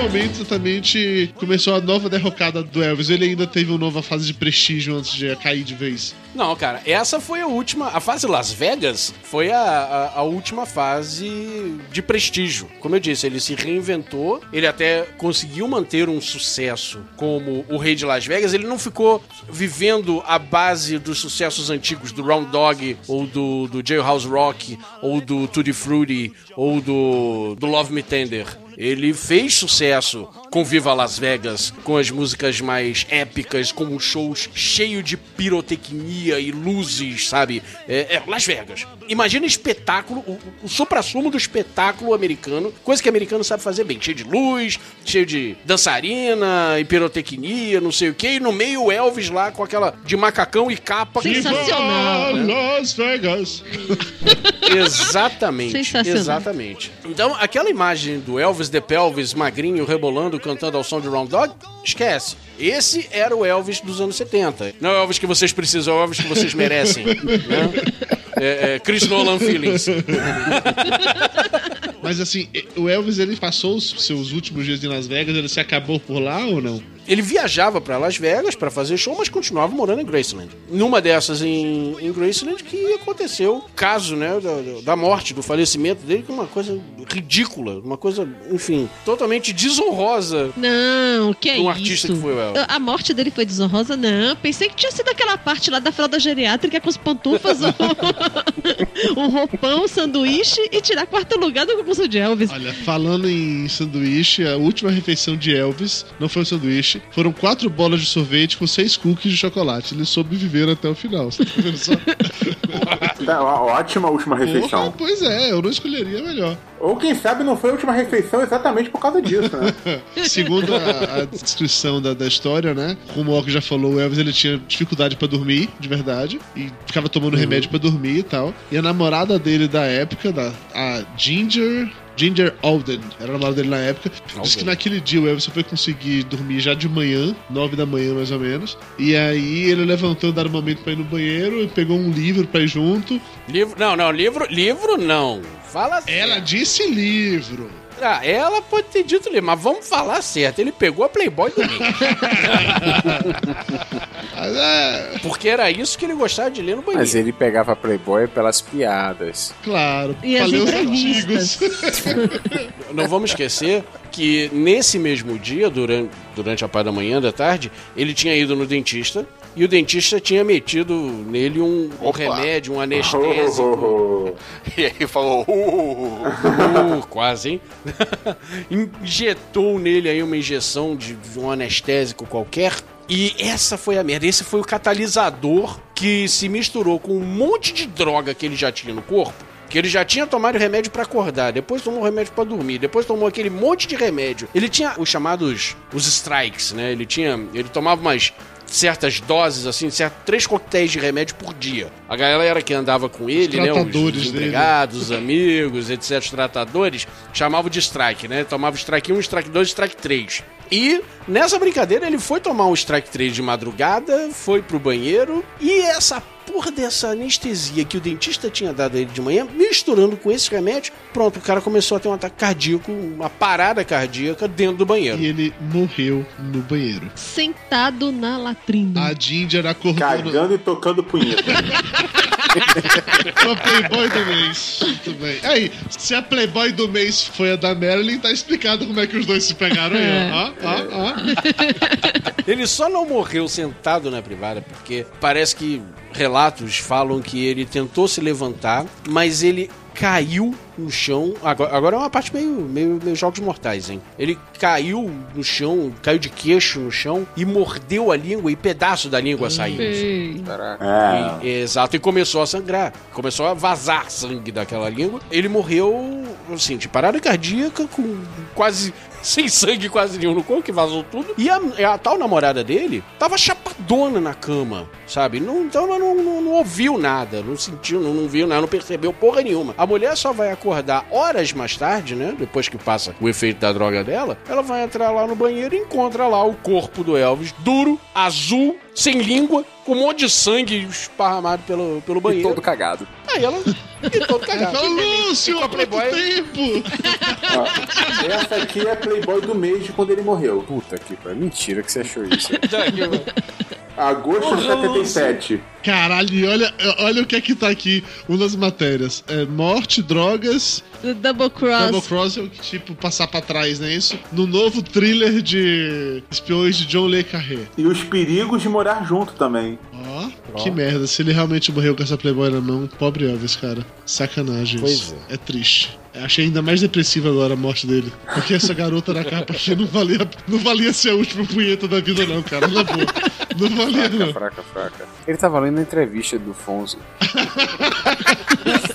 Momento também te começou a nova derrocada do Elvis. Ele ainda teve uma nova fase de prestígio antes de cair de vez. Não, cara, essa foi a última. A fase Las Vegas foi a, a, a última fase de prestígio. Como eu disse, ele se reinventou, ele até conseguiu manter um sucesso como o rei de Las Vegas. Ele não ficou vivendo a base dos sucessos antigos do Round Dog, ou do, do Jailhouse Rock, ou do Tutti Frutti, ou do, do Love Me Tender. Ele fez sucesso com Viva Las Vegas, com as músicas mais épicas, com um shows cheio de pirotecnia e luzes, sabe? É, é Las Vegas. Imagina espetáculo, o, o supra-sumo do espetáculo americano, coisa que americano sabe fazer bem, cheio de luz, cheio de dançarina e pirotecnia, não sei o que, e no meio o Elvis lá com aquela de macacão e capa. Sensacional. Las Vegas. Exatamente. Sensacional. Exatamente. Então, aquela imagem do Elvis de Pelvis magrinho rebolando, cantando ao som de Round Dog, esquece. Esse era o Elvis dos anos 70. Não é o Elvis que vocês precisam, é o Elvis que vocês merecem. né? é, é, Chris Nolan Feelings. Mas assim, o Elvis ele passou os seus últimos dias em Las Vegas, ele se acabou por lá ou não? Ele viajava pra Las Vegas pra fazer show, mas continuava morando em Graceland. Numa dessas em, em Graceland que aconteceu o caso, né, da, da morte, do falecimento dele, que é uma coisa ridícula, uma coisa, enfim, totalmente desonrosa. Não, que é Um isso? artista que foi o Elvis. A morte dele foi desonrosa? Não. Pensei que tinha sido aquela parte lá da fralda geriátrica com os pantufas, o, o roupão, o sanduíche e tirar quarto lugar do concurso de Elvis. Olha, falando em sanduíche, a última refeição de Elvis não foi um sanduíche, foram quatro bolas de sorvete com seis cookies de chocolate. Ele soube viver até o final. Você tá vendo só? Tá, ótima última refeição. Porra, pois é, eu não escolheria melhor. Ou quem sabe não foi a última refeição exatamente por causa disso, né? Segundo a, a descrição da, da história, né? Como o Orc já falou, o Elvis ele tinha dificuldade pra dormir, de verdade, e ficava tomando remédio pra dormir e tal. E a namorada dele da época, da, a Ginger Ginger Alden, era o namorado dele na época. Diz que naquele dia o Elvis só foi conseguir dormir já de manhã, nove da manhã mais ou menos. E aí ele levantou, dar um momento pra ir no banheiro, e pegou um livro pra ir junto. Livro, não, não, livro, livro não. Fala Ela disse livro. Ah, ela pode ter dito livro, mas vamos falar certo. Ele pegou a Playboy do mês. Porque era isso que ele gostava de ler no banheiro. Mas ele pegava Playboy pelas piadas. Claro, E as entrevistas. Não vamos esquecer que nesse mesmo dia, durante, durante a parte da manhã, da tarde, ele tinha ido no dentista e o dentista tinha metido nele um, um remédio, um anestésico. E aí falou. "Uh". Uh, quase, hein? Injetou nele aí uma injeção de de um anestésico qualquer. E essa foi a merda. Esse foi o catalisador que se misturou com um monte de droga que ele já tinha no corpo. Que ele já tinha tomado remédio pra acordar, depois tomou remédio pra dormir, depois tomou aquele monte de remédio. Ele tinha os chamados os strikes, né? Ele tinha, ele tomava umas certas doses assim, certo, três coquetéis de remédio por dia. A galera que andava com ele, né, os, tratadores os empregados, os amigos, etc, os tratadores, chamavam de strike, né? Tomava strike 1, strike 2, strike 3. E nessa brincadeira ele foi tomar um strike 3 de madrugada, foi pro banheiro e essa porra dessa anestesia que o dentista tinha dado a ele de manhã, misturando com esse remédio, pronto, o cara começou a ter um ataque cardíaco, uma parada cardíaca dentro do banheiro. E ele morreu no banheiro. Sentado na latrina. A Ginger acordou. Cagando e tocando punheta. Foi Playboy do mês. Muito bem. Aí, se a Playboy do mês foi a da Marilyn, tá explicado como é que os dois se pegaram aí, É. Ó, ó, ó. Ele só não morreu sentado na privada porque parece que relatos falam que ele tentou se levantar, mas ele caiu no chão. Agora, agora é uma parte meio, meio, meio jogos mortais, hein? Ele caiu no chão, caiu de queixo no chão e mordeu a língua e pedaço da língua saiu. É. E- exato, e começou a sangrar. Começou a vazar sangue daquela língua. Ele morreu, assim, de parada cardíaca, com quase. Sem sangue quase nenhum no corpo, que vazou tudo. E a, a tal namorada dele tava chapadona na cama, sabe? Não, então ela não, não, não ouviu nada, não sentiu, não, não viu nada, não percebeu porra nenhuma. A mulher só vai acordar horas mais tarde, né? Depois que passa o efeito da droga dela, ela vai entrar lá no banheiro e encontra lá o corpo do Elvis, duro, azul, sem língua, com um monte de sangue esparramado pelo, pelo banheiro. todo cagado. Aí ela. E todo cagado. Fala, Lúcio, há quanto Playboy. tempo? Ó, essa aqui é a Playboy do mês de quando ele morreu. Puta que pariu. Mentira que você achou isso. Agosto de 77. Caralho, e olha, olha o que é que tá aqui, uma das matérias. É morte, drogas. Double Cross. Double Cross é o que, tipo, passar pra trás, não é isso? No novo thriller de espiões de John Le Carré. E os perigos de morar junto também. Ó, que merda. Se ele realmente morreu com essa Playboy na mão, pobre Elvis, cara. Sacanagem Pois isso. É. triste. Achei ainda mais depressivo agora a morte dele. Porque essa garota na capa aqui não valia, não valia ser a última punheta da vida, não, cara. Na boa. Não valia, Fraca, não. fraca, fraca. Ele tava lendo a entrevista do Fonzo.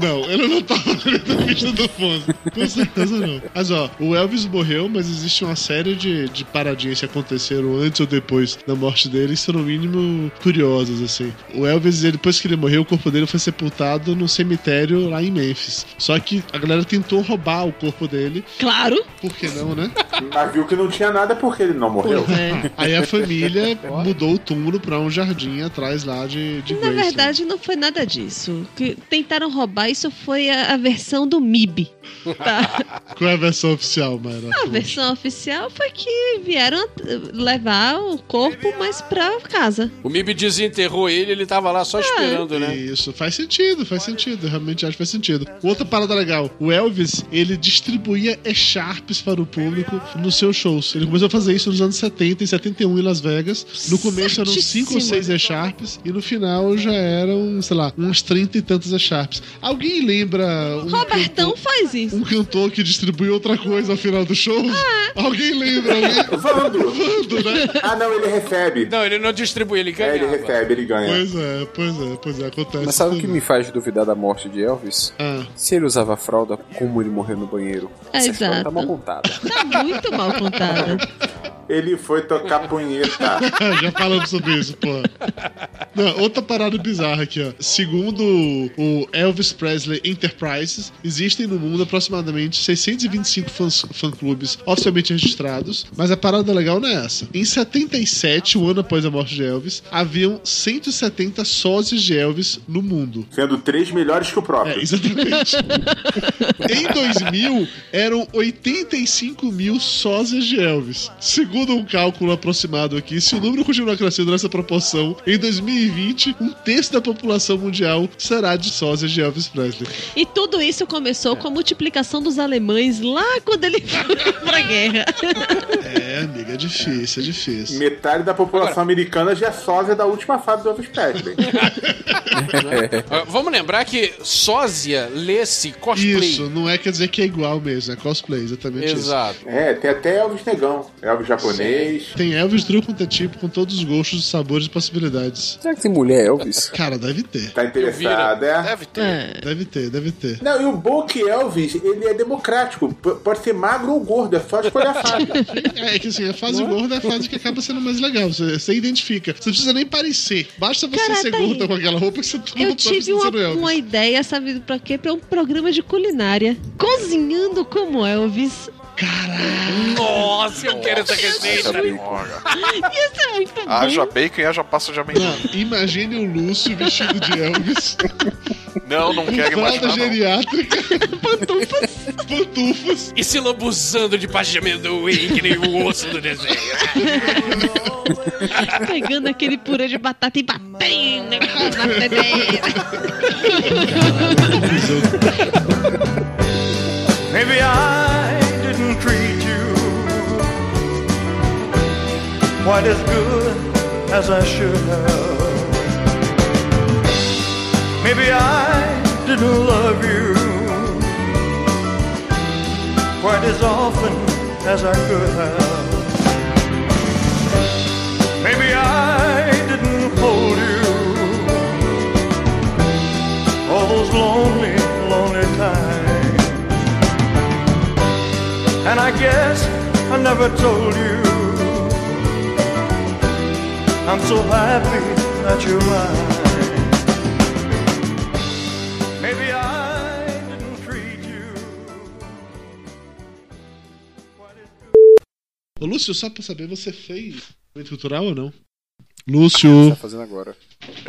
Não, ele não tava na entrevista do Fonso. Com certeza não. Mas ó, o Elvis morreu, mas existe uma série de, de paradinhas que aconteceram antes ou depois da morte dele, que são no mínimo curiosas, assim. O Elvis, depois que ele morreu, o corpo dele foi sepultado num cemitério lá em Memphis. Só que a galera tentou roubar o corpo dele. Claro. Por que não, né? Mas viu que não tinha nada porque ele não morreu. Aí a família mudou o túmulo pra um jardim atrás lá de, de Na Graceland. verdade, não foi nada disso. Que tentaram roubar, isso foi a, a versão do MIB. Tá? Qual é a versão oficial, Mayra? A versão oficial foi que vieram a- levar o corpo mais pra casa. O MIB desenterrou ele, ele tava lá só esperando, né? Isso, faz sentido, faz sentido. Realmente acho que faz sentido. Outra parada legal: o Elvis, ele distribuía E-Sharps para o público nos seus shows. Ele começou a fazer isso nos anos 70 e 71 em Las Vegas. No começo eram 5 ou 6 E-Sharps e no final já eram, sei lá, uns 30 e tantos E-Sharps. Alguém lembra um, Robertão faz isso. um cantor que distribui outra coisa ao final do show? Alguém lembra? Alguém? Vando. Vando, né? Ah, não, ele recebe. Não, ele não distribui, ele É, ganha. ele recebe, ele ganha. Pois é, pois é, pois é, acontece. Mas sabe o isso que me faz duvidar da morte de Elvis? Ah. Se ele usava fralda, como ele morreu no banheiro? É, Essa história exato. tá mal contada. Tá muito mal contada. Ele foi tocar punheta. Já falamos sobre isso, pô. Não, outra parada bizarra aqui, ó. Segundo o Elvis Presley Enterprises, existem no mundo aproximadamente 625 fãs- fã-clubes oficialmente registrados, mas a parada legal não é essa. Em 77, um ano após a morte de Elvis, haviam 170 sósias de Elvis no mundo. Sendo três melhores que o próprio. É, exatamente. em 2000, eram 85 mil sósias de Elvis. Segundo um cálculo aproximado aqui, se o número continuar crescendo nessa proporção, em 2020, um terço da população mundial será de sósias de Elvis Presley. E tudo isso começou com a multiplicação dos alemães lá quando ele foi pra guerra. É, amiga, é difícil, é difícil. Metade da população americana já é sósia da última fase do Elvis Presley. Ah, Vamos lembrar que sósia lê-se cosplay. Isso, não é quer dizer que é igual mesmo, é cosplay, exatamente Exato. É, tem até Elvis Negão, Elvis japonês. isso. Tem Elvis quanto é tipo, com todos os gostos, sabores e possibilidades. Será que tem mulher Elvis? Cara, deve ter. Tá interessado, é? Deve ter. É. Deve ter, deve ter. Não, e o bom é que Elvis, ele é democrático. P- pode ser magro ou gordo, é só escolher a fase. É que assim, a fase gorda é a fase que acaba sendo mais legal. Você, você identifica. Você não precisa nem parecer. Basta você Cara, ser tá aí. gorda com aquela roupa que você todo Eu tive uma, não é uma ideia, sabe pra quê? Pra um programa de culinária. Cozinhando como Elvis. Nossa, eu quero essa receita. Ia ser muito bom. Haja bacon e haja pasta de amendoim. Não, imagine o Lúcio vestido de Elvis. Não, não quero fralda imaginar. não. geriátrica. Pantufas. Pantufas. E se lambuzando de pasta de amendoim, que nem o osso do desenho. Pegando aquele purê de batata e batendo na batedeira. Maybe I quite as good as I should have. Maybe I didn't love you quite as often as I could have. Maybe I didn't hold you all those lonely, lonely times. And I guess I never told you I'm so happy that you're mine. Maybe I didn't treat you. Ô, Lúcio, só pra saber, você fez evento cultural ou não? Lúcio. Tá fazendo agora.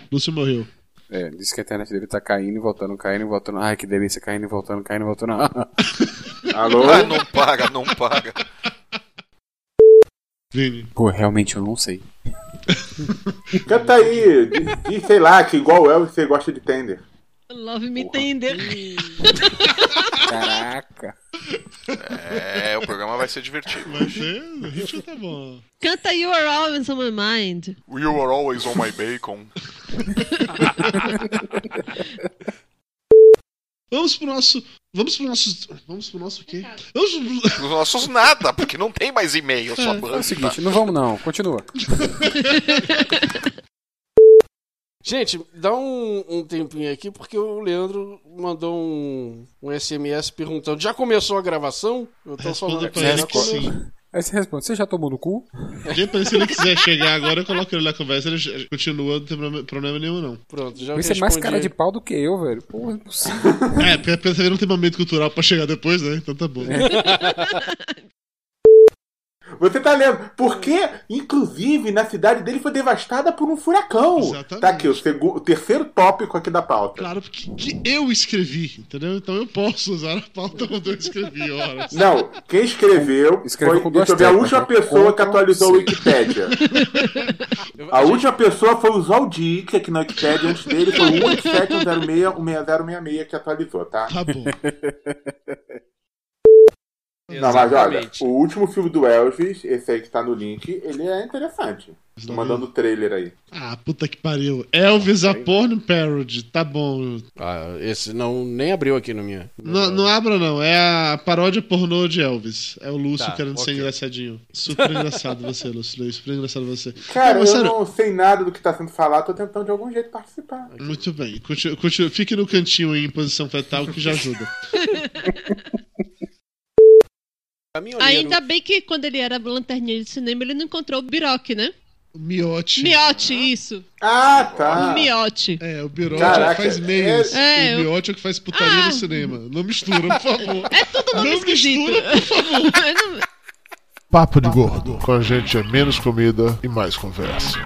Lúcio morreu. É, disse que a internet dele tá caindo e voltando, caindo e voltando. Ai, que delícia, caindo e voltando, caindo e voltando. Alô? Ah, não paga, não paga. Vini. Pô, realmente eu não sei. Canta aí, diz, sei lá, que igual o Elvis você gosta de Tender. Love me tender. Caraca. É, o programa vai ser divertido. Vai ser. O ritmo tá bom. Canta You Are Always on My Mind. You are always on my bacon. Vamos pro nosso. Vamos pro nosso. Vamos pro nosso quê? Vamos pro... Os nossos nada, porque não tem mais e-mail, sua É banda. o seguinte, não vamos não, continua. Gente, dá um, um tempinho aqui, porque o Leandro mandou um, um SMS perguntando: já começou a gravação? Eu tô falando Responda aqui. pra já ele que começou. sim. Aí você responde, você já tomou no cu? Depois, se ele quiser chegar agora, eu coloco ele na conversa. Ele continua, não tem problema- nenhum, não. Pronto, já Você é mais cara de pau do que eu, velho. Porra, é impossível. É, porque você não tem momento cultural pra chegar depois, né? Então tá bom. Você tá lendo? Porque, inclusive, na cidade dele foi devastada por um furacão. Exatamente. Tá aqui, o, o terceiro tópico aqui da pauta. Claro, porque que eu escrevi, entendeu? Então eu posso usar a pauta quando eu escrevi, ora. Não, quem escreveu, Escreveu foi deixa eu ver, a última né? pessoa que atualizou o C. Wikipédia. A última pessoa foi o Zaldic aqui na Wikipédia. Antes dele foi o 18706 que atualizou, tá? Tá bom. Não, mas olha, o último filme do Elvis, esse aí que tá no link, ele é interessante. Tô mandando o trailer aí. Ah, puta que pariu. Elvis a porn parody. Tá bom. Ah, esse não nem abriu aqui no minha. Não, não abra, não. É a paródia pornô de Elvis. É o Lúcio Tá, querendo ser ok. engraçadinho. Super engraçado você, Lúcio. Super engraçado você. Cara, Não, eu sério, não sei nada do que tá sendo falado, tô tentando de algum jeito participar. Muito bem. Continue, continue- fique no cantinho aí em posição fetal que já ajuda. Ainda bem que quando ele era lanterninha de cinema, ele não encontrou o Biroque, né? Miote. Miote, isso. Ah, tá. O Miote. É, o Birote Caraca, é o que faz meios. é- o eu- Miote é o que faz putaria Ah. no cinema. Não mistura, por favor. É tudo nome Não esquisito. mistura, por favor. Papo de Gordo. Com a gente é menos comida e mais conversa.